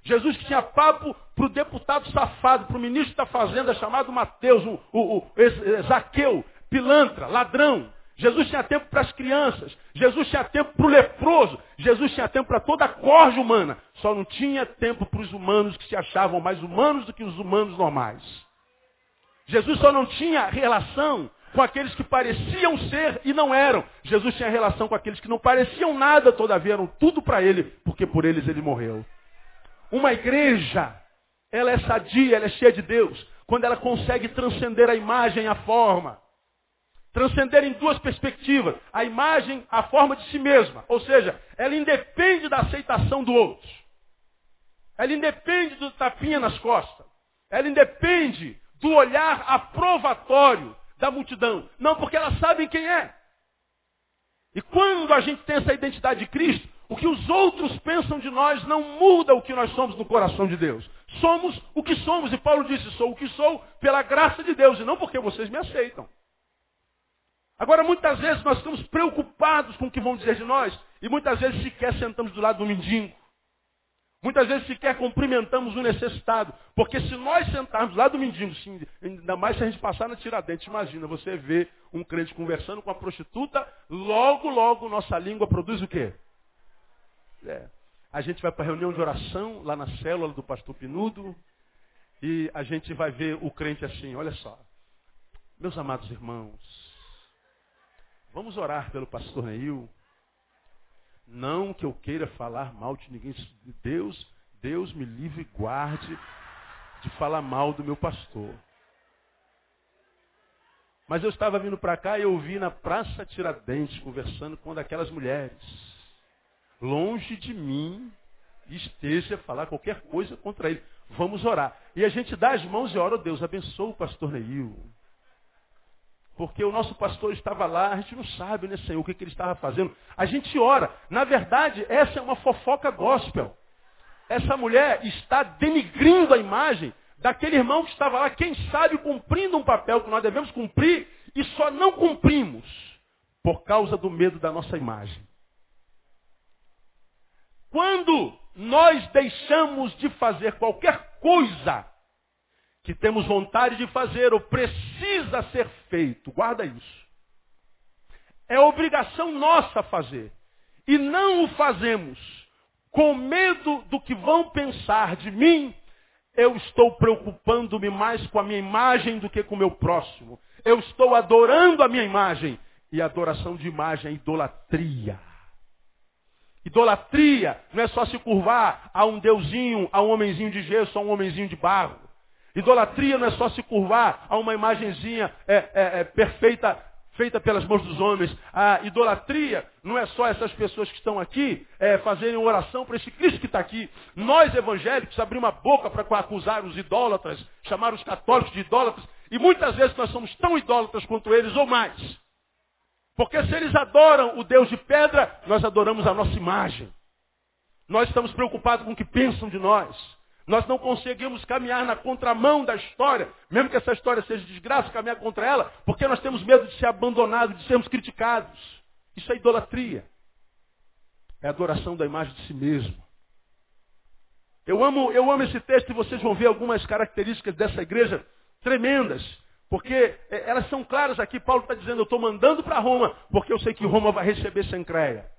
Jesus que tinha papo para o deputado safado, para o ministro da fazenda chamado Mateus, o, o, o Zaqueu, pilantra, ladrão. Jesus tinha tempo para as crianças. Jesus tinha tempo para o leproso. Jesus tinha tempo para toda a corja humana. Só não tinha tempo para os humanos que se achavam mais humanos do que os humanos normais. Jesus só não tinha relação com aqueles que pareciam ser e não eram. Jesus tinha relação com aqueles que não pareciam nada, todavia eram tudo para ele, porque por eles ele morreu. Uma igreja, ela é sadia, ela é cheia de Deus, quando ela consegue transcender a imagem e a forma. Transcender em duas perspectivas. A imagem, a forma de si mesma. Ou seja, ela independe da aceitação do outro. Ela independe do tapinha nas costas. Ela independe do olhar aprovatório da multidão. Não, porque elas sabem quem é. E quando a gente tem essa identidade de Cristo, o que os outros pensam de nós não muda o que nós somos no coração de Deus. Somos o que somos. E Paulo disse, sou o que sou pela graça de Deus e não porque vocês me aceitam. Agora, muitas vezes nós estamos preocupados com o que vão dizer de nós e muitas vezes sequer sentamos do lado do mendigo. Muitas vezes sequer cumprimentamos o necessitado. Porque se nós sentarmos lá do mendigo, sim, ainda mais se a gente passar na Tiradentes, imagina, você vê um crente conversando com a prostituta, logo, logo nossa língua produz o quê? É. A gente vai para a reunião de oração, lá na célula do pastor Pinudo, e a gente vai ver o crente assim, olha só. Meus amados irmãos, vamos orar pelo pastor Neil. Não que eu queira falar mal de ninguém. Deus, Deus me livre e guarde de falar mal do meu pastor. Mas eu estava vindo para cá e eu vi na Praça Tiradentes conversando com uma daquelas mulheres. Longe de mim esteja falar qualquer coisa contra ele. Vamos orar. E a gente dá as mãos e ora, oh, Deus, abençoa o pastor Neil. Porque o nosso pastor estava lá, a gente não sabe, né, Senhor, o que, que ele estava fazendo. A gente ora. Na verdade, essa é uma fofoca gospel. Essa mulher está denigrindo a imagem daquele irmão que estava lá, quem sabe, cumprindo um papel que nós devemos cumprir e só não cumprimos por causa do medo da nossa imagem. Quando nós deixamos de fazer qualquer coisa que temos vontade de fazer ou precisa ser feito. Guarda isso. É obrigação nossa fazer. E não o fazemos com medo do que vão pensar de mim. Eu estou preocupando-me mais com a minha imagem do que com o meu próximo. Eu estou adorando a minha imagem. E adoração de imagem é idolatria. Idolatria não é só se curvar a um deusinho, a um homenzinho de gesso, a um homenzinho de barro. Idolatria não é só se curvar a uma imagenzinha é, é, é, perfeita, feita pelas mãos dos homens. A idolatria não é só essas pessoas que estão aqui é, fazerem oração para esse Cristo que está aqui. Nós evangélicos abrimos a boca para acusar os idólatras, chamar os católicos de idólatras. E muitas vezes nós somos tão idólatras quanto eles ou mais. Porque se eles adoram o Deus de pedra, nós adoramos a nossa imagem. Nós estamos preocupados com o que pensam de nós. Nós não conseguimos caminhar na contramão da história, mesmo que essa história seja desgraça, caminhar contra ela, porque nós temos medo de ser abandonados, de sermos criticados. Isso é idolatria. É adoração da imagem de si mesmo. Eu amo, eu amo esse texto e vocês vão ver algumas características dessa igreja tremendas. Porque é, elas são claras aqui. Paulo está dizendo, eu estou mandando para Roma, porque eu sei que Roma vai receber Sancreia.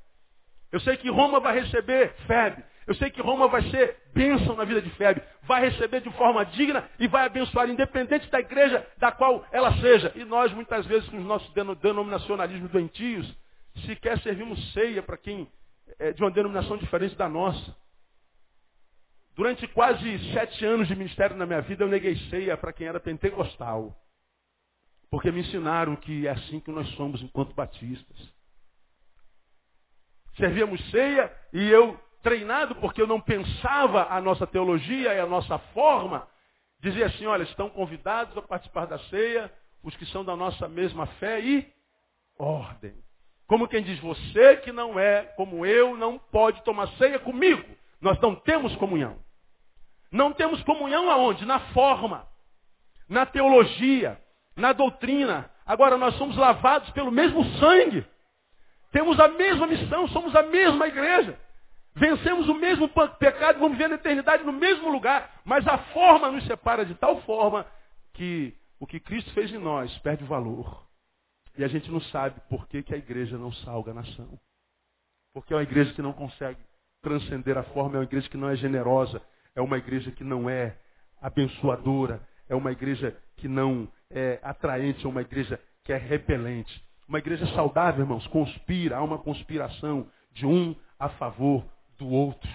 Eu sei que Roma vai receber Febe. Eu sei que Roma vai ser bênção na vida de Febe. Vai receber de forma digna e vai abençoar, independente da igreja da qual ela seja. E nós, muitas vezes, com os nossos denominacionalismos doentios, sequer servimos ceia para quem é de uma denominação diferente da nossa. Durante quase sete anos de ministério na minha vida, eu neguei ceia para quem era pentecostal. Porque me ensinaram que é assim que nós somos enquanto batistas. Servíamos ceia e eu, treinado porque eu não pensava a nossa teologia e a nossa forma, dizia assim, olha, estão convidados a participar da ceia os que são da nossa mesma fé e ordem. Como quem diz, você que não é como eu, não pode tomar ceia comigo. Nós não temos comunhão. Não temos comunhão aonde? Na forma, na teologia, na doutrina. Agora nós somos lavados pelo mesmo sangue. Temos a mesma missão, somos a mesma igreja. Vencemos o mesmo pecado, vamos viver na eternidade no mesmo lugar. Mas a forma nos separa de tal forma que o que Cristo fez em nós perde o valor. E a gente não sabe por que, que a igreja não salga a nação. Porque é uma igreja que não consegue transcender a forma, é uma igreja que não é generosa, é uma igreja que não é abençoadora, é uma igreja que não é atraente, é uma igreja que é repelente. Uma igreja saudável, irmãos, conspira, há uma conspiração de um a favor do outro.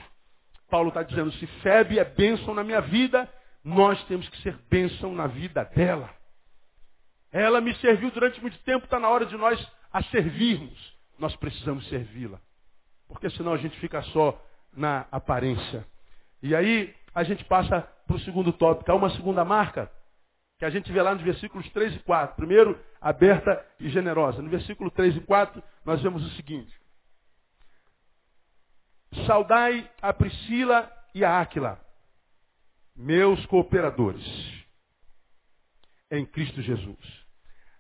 Paulo está dizendo, se Febe é bênção na minha vida, nós temos que ser bênção na vida dela. Ela me serviu durante muito tempo, está na hora de nós a servirmos. Nós precisamos servi-la. Porque senão a gente fica só na aparência. E aí a gente passa para o segundo tópico. Há uma segunda marca que a gente vê lá nos versículos 3 e 4. Primeiro, aberta e generosa. No versículo 3 e 4, nós vemos o seguinte. Saudai a Priscila e a Áquila, meus cooperadores, em Cristo Jesus.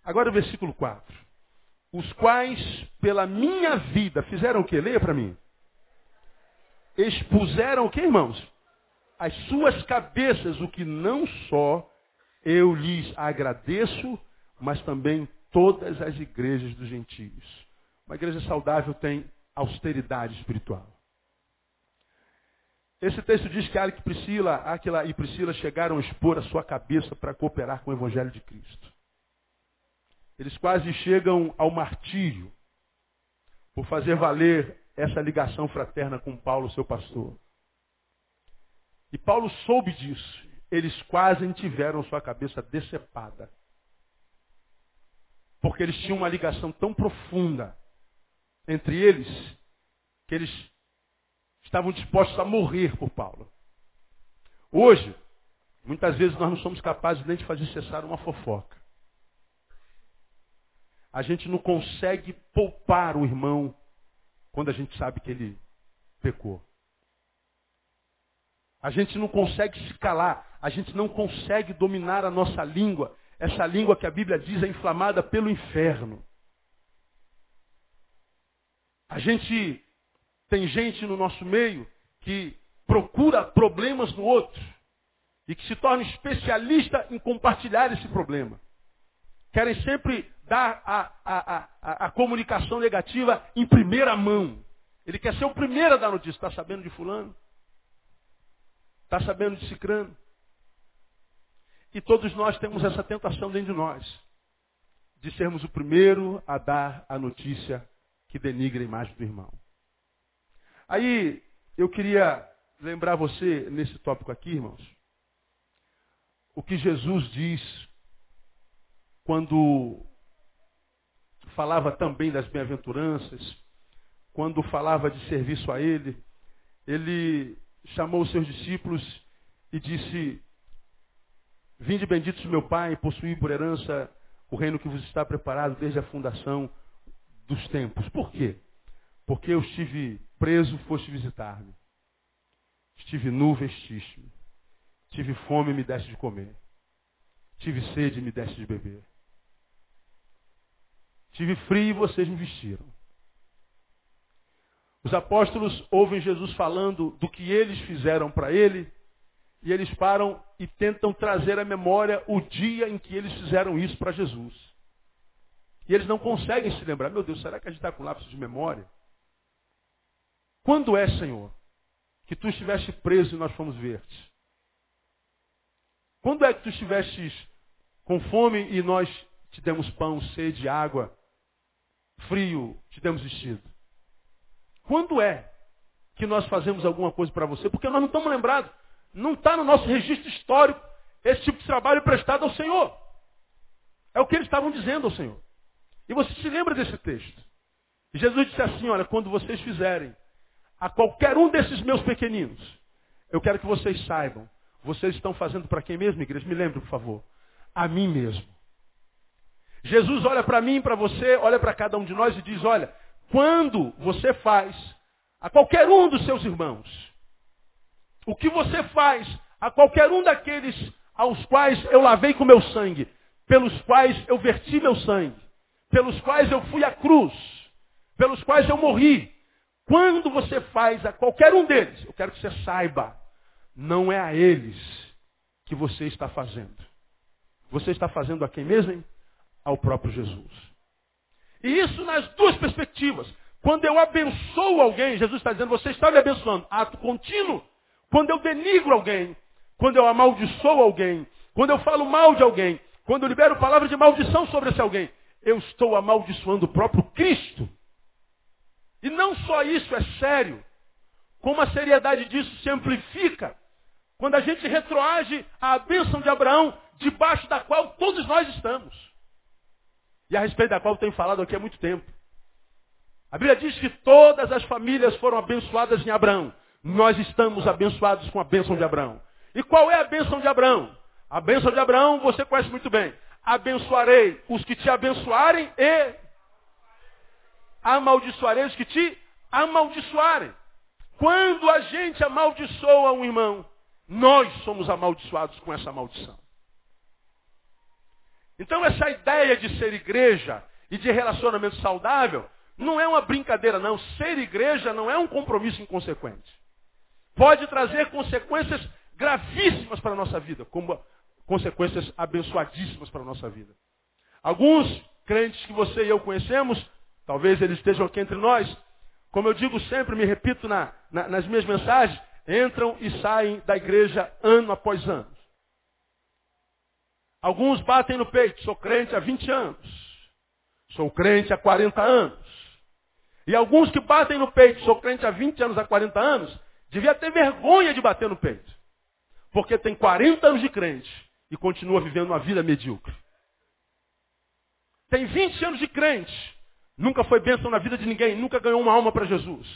Agora o versículo 4. Os quais, pela minha vida, fizeram o que? Leia para mim. Expuseram o que, irmãos? As suas cabeças, o que não só eu lhes agradeço, mas também todas as igrejas dos gentios. Uma igreja saudável tem austeridade espiritual. Esse texto diz que Aquila, Priscila, Aquila e Priscila chegaram a expor a sua cabeça para cooperar com o Evangelho de Cristo. Eles quase chegam ao martírio por fazer valer essa ligação fraterna com Paulo, seu pastor. E Paulo soube disso eles quase tiveram sua cabeça decepada. Porque eles tinham uma ligação tão profunda entre eles que eles estavam dispostos a morrer por Paulo. Hoje, muitas vezes nós não somos capazes nem de fazer cessar uma fofoca. A gente não consegue poupar o irmão quando a gente sabe que ele pecou. A gente não consegue se calar a gente não consegue dominar a nossa língua, essa língua que a Bíblia diz é inflamada pelo inferno. A gente tem gente no nosso meio que procura problemas no outro e que se torna especialista em compartilhar esse problema. Querem sempre dar a, a, a, a comunicação negativa em primeira mão. Ele quer ser o primeiro a dar notícia. Está sabendo de fulano? Está sabendo de cicrano? E todos nós temos essa tentação dentro de nós, de sermos o primeiro a dar a notícia que denigra a imagem do irmão. Aí, eu queria lembrar você, nesse tópico aqui, irmãos, o que Jesus diz quando falava também das bem-aventuranças, quando falava de serviço a Ele, Ele chamou os seus discípulos e disse, Vinde benditos meu Pai, possuí por herança o reino que vos está preparado desde a fundação dos tempos. Por quê? Porque eu estive preso, foste visitar-me. Estive nu, vestiste-me. Tive fome, me deste de comer. Tive sede, me deste de beber. Tive frio e vocês me vestiram. Os apóstolos ouvem Jesus falando do que eles fizeram para ele, e eles param e tentam trazer à memória o dia em que eles fizeram isso para Jesus. E eles não conseguem se lembrar. Meu Deus, será que a gente está com lápis de memória? Quando é, Senhor, que tu estiveste preso e nós fomos ver-te? Quando é que tu estivestes com fome e nós te demos pão, sede, água, frio, te demos vestido? Quando é que nós fazemos alguma coisa para você? Porque nós não estamos lembrados. Não está no nosso registro histórico esse tipo de trabalho prestado ao Senhor. É o que eles estavam dizendo ao Senhor. E você se lembra desse texto. Jesus disse assim, olha, quando vocês fizerem a qualquer um desses meus pequeninos, eu quero que vocês saibam vocês estão fazendo para quem mesmo, igreja? Me lembre, por favor. A mim mesmo. Jesus olha para mim, para você, olha para cada um de nós e diz: Olha, quando você faz a qualquer um dos seus irmãos, o que você faz a qualquer um daqueles aos quais eu lavei com meu sangue, pelos quais eu verti meu sangue, pelos quais eu fui à cruz, pelos quais eu morri, quando você faz a qualquer um deles, eu quero que você saiba não é a eles que você está fazendo. Você está fazendo a quem mesmo? Hein? Ao próprio Jesus. E isso nas duas perspectivas. Quando eu abençoo alguém, Jesus está dizendo, você está me abençoando. Ato contínuo. Quando eu denigro alguém, quando eu amaldiçoo alguém, quando eu falo mal de alguém, quando eu libero palavras de maldição sobre esse alguém, eu estou amaldiçoando o próprio Cristo. E não só isso é sério, como a seriedade disso se amplifica quando a gente retroage à bênção de Abraão, debaixo da qual todos nós estamos. E a respeito da qual eu tenho falado aqui há muito tempo. A Bíblia diz que todas as famílias foram abençoadas em Abraão. Nós estamos abençoados com a bênção de Abraão. E qual é a bênção de Abraão? A bênção de Abraão você conhece muito bem. Abençoarei os que te abençoarem e amaldiçoarei os que te amaldiçoarem. Quando a gente amaldiçoa um irmão, nós somos amaldiçoados com essa maldição. Então essa ideia de ser igreja e de relacionamento saudável não é uma brincadeira, não. Ser igreja não é um compromisso inconsequente. Pode trazer consequências gravíssimas para a nossa vida, como consequências abençoadíssimas para a nossa vida. Alguns crentes que você e eu conhecemos, talvez eles estejam aqui entre nós, como eu digo sempre, me repito na, na, nas minhas mensagens, entram e saem da igreja ano após ano. Alguns batem no peito, sou crente há 20 anos. Sou crente há 40 anos. E alguns que batem no peito, sou crente há 20 anos, há 40 anos, devia ter vergonha de bater no peito. Porque tem 40 anos de crente e continua vivendo uma vida medíocre. Tem 20 anos de crente, nunca foi bênção na vida de ninguém, nunca ganhou uma alma para Jesus.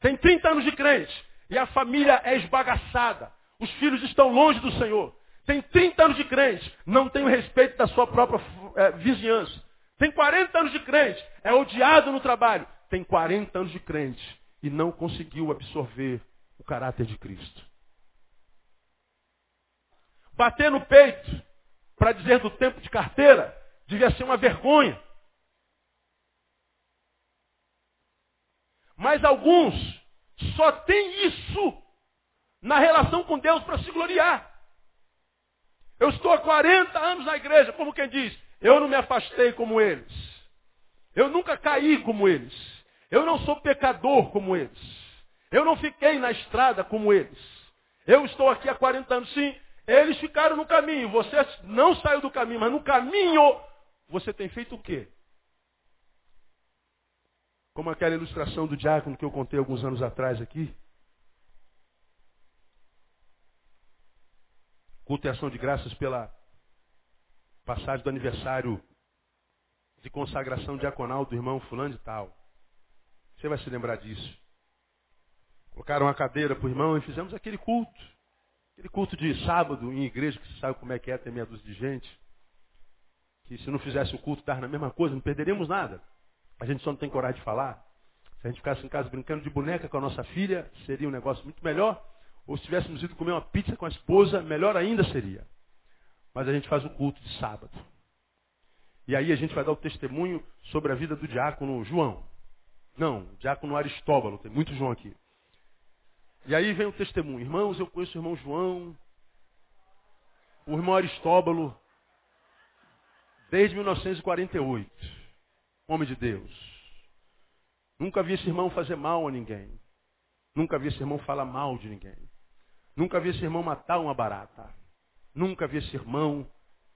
Tem 30 anos de crente, e a família é esbagaçada. Os filhos estão longe do Senhor. Tem 30 anos de crente, não tem o respeito da sua própria é, vizinhança. Tem 40 anos de crente, é odiado no trabalho. Tem 40 anos de crente e não conseguiu absorver o caráter de Cristo. Bater no peito para dizer do tempo de carteira devia ser uma vergonha. Mas alguns só tem isso na relação com Deus para se gloriar. Eu estou há 40 anos na igreja, como quem diz, eu não me afastei como eles. Eu nunca caí como eles. Eu não sou pecador como eles. Eu não fiquei na estrada como eles. Eu estou aqui há 40 anos, sim. Eles ficaram no caminho. Você não saiu do caminho, mas no caminho você tem feito o quê? Como aquela ilustração do diácono que eu contei alguns anos atrás aqui. Culto e ação de graças pela passagem do aniversário de consagração diaconal do irmão fulano de tal. Você vai se lembrar disso. Colocaram uma cadeira para o irmão e fizemos aquele culto. Aquele culto de sábado em igreja, que você sabe como é que é, tem meia dúzia de gente. Que se não fizesse o culto, dar na mesma coisa, não perderíamos nada. A gente só não tem coragem de falar. Se a gente ficasse em casa brincando de boneca com a nossa filha, seria um negócio muito melhor. Ou se tivéssemos ido comer uma pizza com a esposa, melhor ainda seria. Mas a gente faz o culto de sábado. E aí a gente vai dar o testemunho sobre a vida do diácono João. Não, diácono Aristóbalo, tem muito João aqui. E aí vem o testemunho. Irmãos, eu conheço o irmão João, o irmão Aristóbalo, desde 1948. Homem de Deus. Nunca vi esse irmão fazer mal a ninguém. Nunca vi esse irmão falar mal de ninguém. Nunca vi esse irmão matar uma barata. Nunca vi esse irmão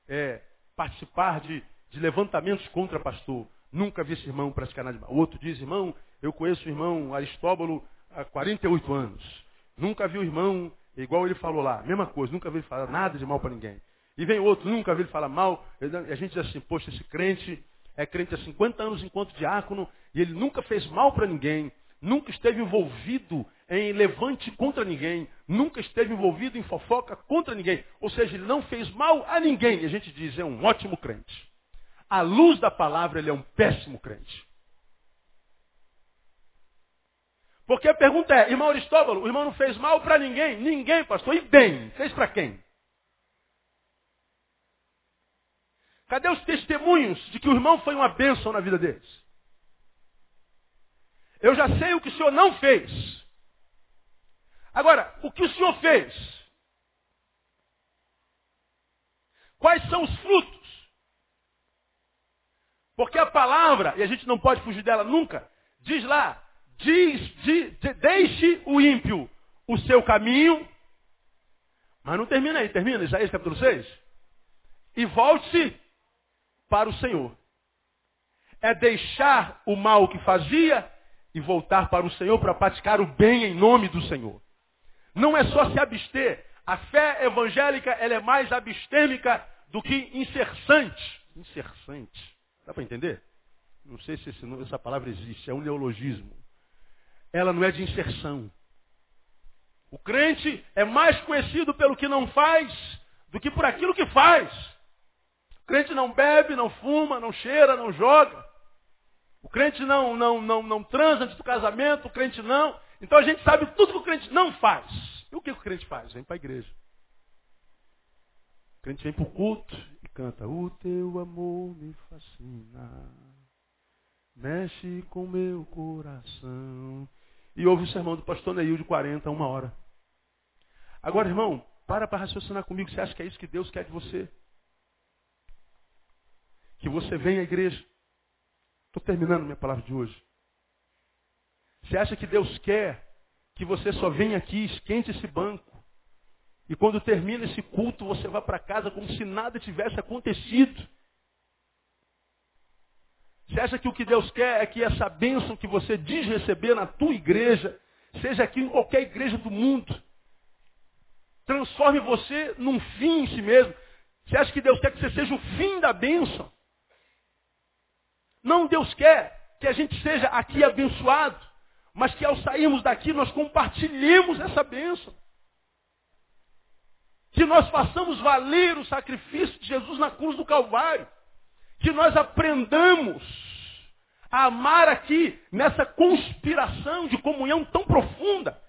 é, participar de, de levantamentos contra pastor. Nunca vi esse irmão praticar nada de mal. O outro diz, irmão, eu conheço o irmão Aristóbalo há 48 anos. Nunca vi o irmão, igual ele falou lá, mesma coisa, nunca vi ele falar nada de mal para ninguém. E vem outro, nunca vi ele falar mal. A gente diz assim, poxa, esse crente é crente há 50 anos enquanto diácono e ele nunca fez mal para ninguém, nunca esteve envolvido em levante contra ninguém, nunca esteve envolvido em fofoca contra ninguém. Ou seja, ele não fez mal a ninguém. E a gente diz, é um ótimo crente. À luz da palavra, ele é um péssimo crente. Porque a pergunta é, irmão Aristóbulo, o irmão não fez mal para ninguém? Ninguém, pastor. E bem, fez para quem? Cadê os testemunhos de que o irmão foi uma bênção na vida deles? Eu já sei o que o senhor não fez. Agora, o que o senhor fez? Quais são os frutos? Porque a palavra, e a gente não pode fugir dela nunca, diz lá, diz, de, de, deixe o ímpio o seu caminho, mas não termina aí, termina, Isaías capítulo 6. E volte-se para o Senhor. É deixar o mal que fazia e voltar para o Senhor para praticar o bem em nome do Senhor. Não é só se abster. A fé evangélica ela é mais abstêmica do que inserçante. Inserçante. Dá para entender? Não sei se essa palavra existe. É um neologismo. Ela não é de inserção. O crente é mais conhecido pelo que não faz do que por aquilo que faz. Crente não bebe, não fuma, não cheira, não joga. O crente não, não, não, não transa antes do casamento, o crente não. Então a gente sabe tudo que o crente não faz. E o que o crente faz? Vem para a igreja. O crente vem para o culto e canta, o teu amor me fascina, mexe com meu coração. E ouve o sermão do pastor Neil de 40 a uma hora. Agora, irmão, para para raciocinar comigo. Você acha que é isso que Deus quer de você? Que você venha à igreja. Estou terminando minha palavra de hoje. Você acha que Deus quer que você só venha aqui, esquente esse banco, e quando termina esse culto você vá para casa como se nada tivesse acontecido? Você acha que o que Deus quer é que essa bênção que você diz receber na tua igreja, seja aqui em qualquer igreja do mundo, transforme você num fim em si mesmo? Você acha que Deus quer que você seja o fim da bênção? Não, Deus quer que a gente seja aqui abençoado, mas que ao sairmos daqui nós compartilhemos essa bênção. Que nós façamos valer o sacrifício de Jesus na cruz do Calvário. Que nós aprendamos a amar aqui nessa conspiração de comunhão tão profunda,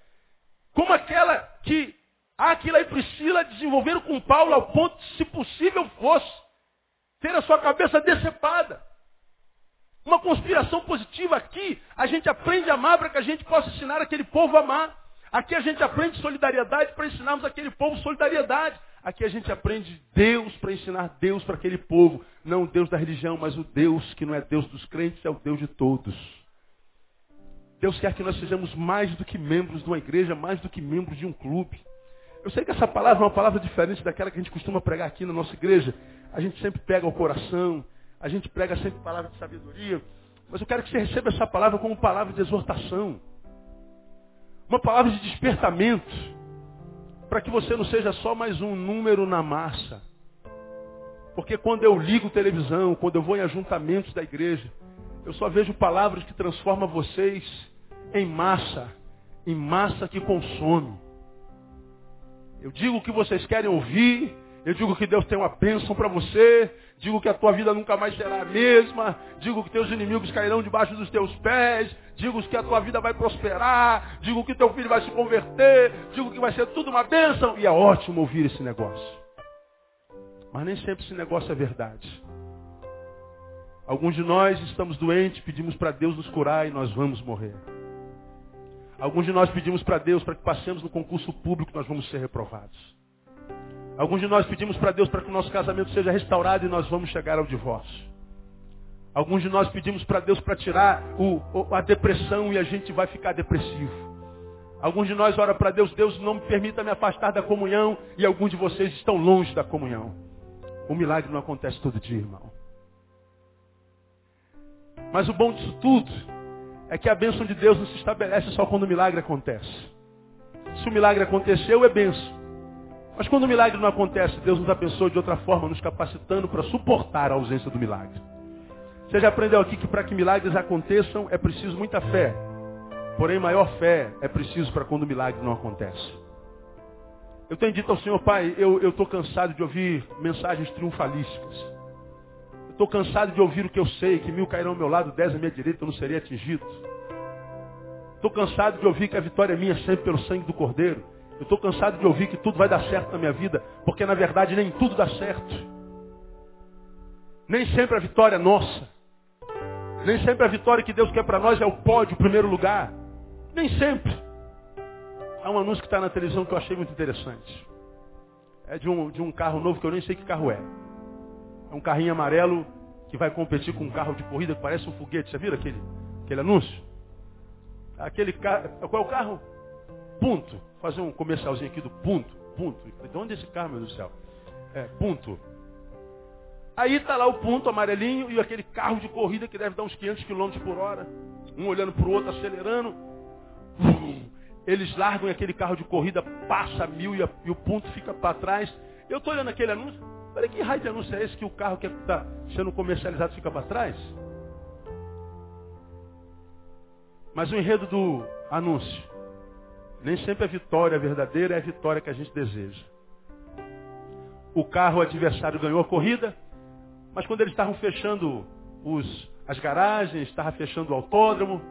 como aquela que Aquila e Priscila desenvolveram com Paulo ao ponto de, se possível fosse, ter a sua cabeça decepada. Uma conspiração positiva aqui, a gente aprende a amar para que a gente possa ensinar aquele povo a amar. Aqui a gente aprende solidariedade para ensinarmos aquele povo solidariedade. Aqui a gente aprende Deus para ensinar Deus para aquele povo. Não o Deus da religião, mas o Deus que não é Deus dos crentes, é o Deus de todos. Deus quer que nós sejamos mais do que membros de uma igreja, mais do que membros de um clube. Eu sei que essa palavra é uma palavra diferente daquela que a gente costuma pregar aqui na nossa igreja. A gente sempre pega o coração, a gente prega sempre palavra de sabedoria, mas eu quero que você receba essa palavra como palavra de exortação. Uma palavra de despertamento. Para que você não seja só mais um número na massa. Porque quando eu ligo televisão, quando eu vou em ajuntamentos da igreja, eu só vejo palavras que transformam vocês em massa, em massa que consome. Eu digo o que vocês querem ouvir, Eu digo que Deus tem uma bênção para você. Digo que a tua vida nunca mais será a mesma. Digo que teus inimigos cairão debaixo dos teus pés. Digo que a tua vida vai prosperar. Digo que teu filho vai se converter. Digo que vai ser tudo uma bênção. E é ótimo ouvir esse negócio. Mas nem sempre esse negócio é verdade. Alguns de nós estamos doentes, pedimos para Deus nos curar e nós vamos morrer. Alguns de nós pedimos para Deus para que passemos no concurso público, nós vamos ser reprovados. Alguns de nós pedimos para Deus para que o nosso casamento seja restaurado e nós vamos chegar ao divórcio. Alguns de nós pedimos para Deus para tirar o, a depressão e a gente vai ficar depressivo. Alguns de nós oram para Deus, Deus não me permita me afastar da comunhão e alguns de vocês estão longe da comunhão. O milagre não acontece todo dia, irmão. Mas o bom disso tudo é que a bênção de Deus não se estabelece só quando o milagre acontece. Se o milagre aconteceu, é bênção. Mas quando o milagre não acontece, Deus nos abençoa de outra forma, nos capacitando para suportar a ausência do milagre. Você já aprendeu aqui que para que milagres aconteçam é preciso muita fé. Porém, maior fé é preciso para quando o milagre não acontece. Eu tenho dito ao Senhor, Pai, eu estou cansado de ouvir mensagens triunfalísticas. Estou cansado de ouvir o que eu sei, que mil cairão ao meu lado, dez à minha direita, eu não serei atingido. Estou cansado de ouvir que a vitória é minha sempre pelo sangue do Cordeiro. Eu estou cansado de ouvir que tudo vai dar certo na minha vida, porque na verdade nem tudo dá certo. Nem sempre a vitória é nossa. Nem sempre a vitória que Deus quer para nós é o pódio, o primeiro lugar. Nem sempre. Há um anúncio que está na televisão que eu achei muito interessante. É de um, de um carro novo que eu nem sei que carro é. É um carrinho amarelo que vai competir com um carro de corrida que parece um foguete. Você viu aquele, aquele anúncio? Aquele carro. Qual é o carro? Punto. Fazer um comercialzinho aqui do Punto. Punto. De onde é esse carro, meu Deus do céu? É, Punto. Aí está lá o ponto amarelinho e aquele carro de corrida que deve dar uns 500 km por hora. Um olhando para o outro, acelerando. Eles largam aquele carro de corrida passa mil e, a, e o ponto fica para trás. Eu estou olhando aquele anúncio. Olha que raio de anúncio é esse que o carro que está sendo comercializado fica para trás? Mas o enredo do anúncio. Nem sempre a vitória verdadeira é a vitória que a gente deseja. O carro o adversário ganhou a corrida, mas quando eles estavam fechando os, as garagens, estava fechando o autódromo,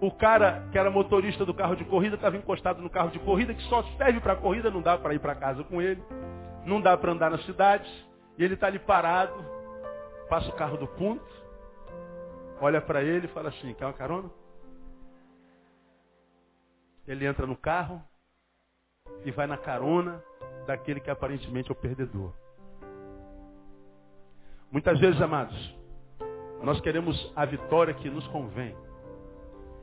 o cara que era motorista do carro de corrida estava encostado no carro de corrida, que só serve para corrida, não dá para ir para casa com ele não dá para andar nas cidades, e ele está ali parado, passa o carro do ponto, olha para ele e fala assim, quer uma carona? Ele entra no carro e vai na carona daquele que aparentemente é o perdedor. Muitas vezes, amados, nós queremos a vitória que nos convém.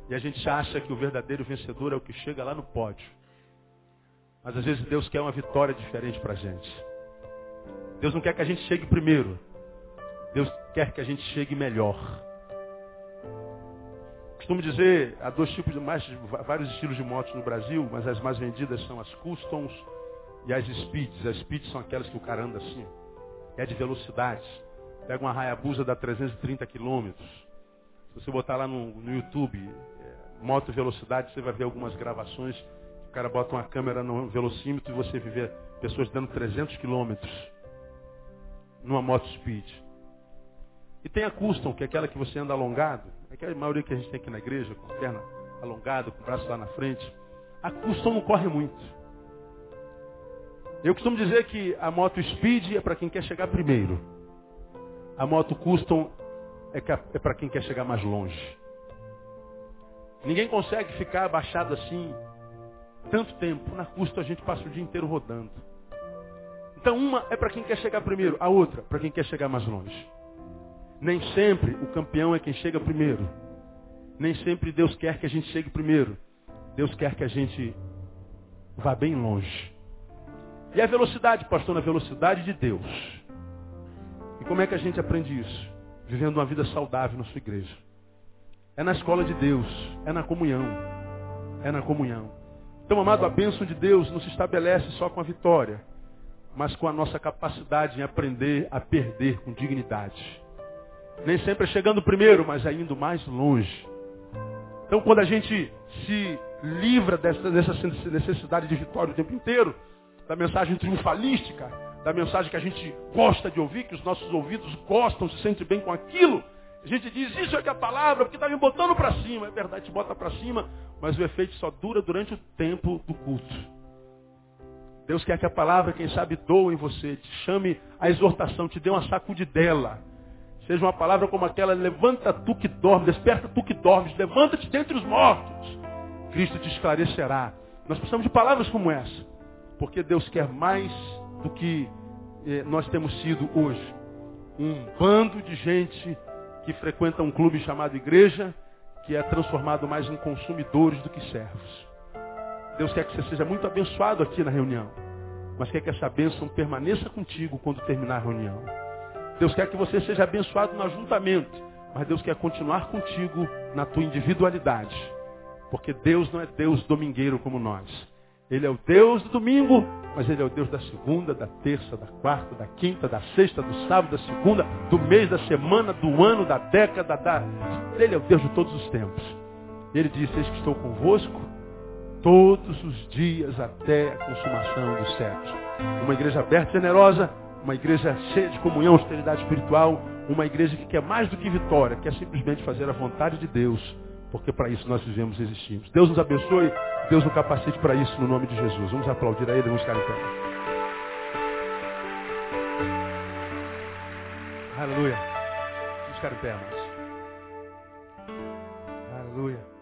E a gente acha que o verdadeiro vencedor é o que chega lá no pódio. Mas às vezes Deus quer uma vitória diferente para a gente. Deus não quer que a gente chegue primeiro. Deus quer que a gente chegue melhor. Costumo dizer, há dois tipos de mais, vários estilos de motos no Brasil, mas as mais vendidas são as Customs e as Speeds. As Speeds são aquelas que o cara anda assim. É de velocidade. Pega uma Hayabusa da 330 quilômetros. Se você botar lá no, no YouTube, é, moto velocidade, você vai ver algumas gravações o cara bota uma câmera no velocímetro e você vê pessoas dando 300 quilômetros numa moto speed. E tem a custom, que é aquela que você anda alongado. É que a maioria que a gente tem aqui na igreja, com a perna alongada, com o braço lá na frente. A custom não corre muito. Eu costumo dizer que a moto speed é para quem quer chegar primeiro. A moto custom é, é para quem quer chegar mais longe. Ninguém consegue ficar abaixado assim tanto tempo. Na custa a gente passa o dia inteiro rodando. Então uma é para quem quer chegar primeiro, a outra para quem quer chegar mais longe. Nem sempre o campeão é quem chega primeiro. Nem sempre Deus quer que a gente chegue primeiro. Deus quer que a gente vá bem longe. E a velocidade, pastor, na velocidade de Deus. E como é que a gente aprende isso? Vivendo uma vida saudável na sua igreja. É na escola de Deus, é na comunhão. É na comunhão. Então, amado, a bênção de Deus não se estabelece só com a vitória, mas com a nossa capacidade em aprender a perder com dignidade. Nem sempre é chegando primeiro, mas é indo mais longe. Então, quando a gente se livra dessa, dessa necessidade de vitória o tempo inteiro, da mensagem triunfalística, da mensagem que a gente gosta de ouvir, que os nossos ouvidos gostam, se sentem bem com aquilo. A gente diz, isso é que é a palavra, porque está me botando para cima. É verdade, te bota para cima, mas o efeito só dura durante o tempo do culto. Deus quer que a palavra, quem sabe, doa em você, te chame a exortação, te dê uma sacudidela. Seja uma palavra como aquela, levanta tu que dormes, desperta tu que dormes, levanta-te dentre os mortos. Cristo te esclarecerá. Nós precisamos de palavras como essa. Porque Deus quer mais do que eh, nós temos sido hoje. Um bando de gente que frequenta um clube chamado igreja, que é transformado mais em consumidores do que servos. Deus quer que você seja muito abençoado aqui na reunião, mas quer que essa bênção permaneça contigo quando terminar a reunião. Deus quer que você seja abençoado no ajuntamento, mas Deus quer continuar contigo na tua individualidade. Porque Deus não é Deus domingueiro como nós. Ele é o Deus do domingo, mas Ele é o Deus da segunda, da terça, da quarta, da quinta, da sexta, do sábado, da segunda, do mês, da semana, do ano, da década, da... Ele é o Deus de todos os tempos. Ele disse, eis que estou convosco todos os dias até a consumação dos séculos. Uma igreja aberta e generosa, uma igreja cheia de comunhão, austeridade espiritual, uma igreja que quer mais do que vitória, quer simplesmente fazer a vontade de Deus, porque para isso nós vivemos e existimos. Deus nos abençoe, Deus nos capacite para isso no nome de Jesus. Vamos aplaudir a Ele, vamos ficar em pé. Aleluia. Vamos ficar em pé. Aleluia.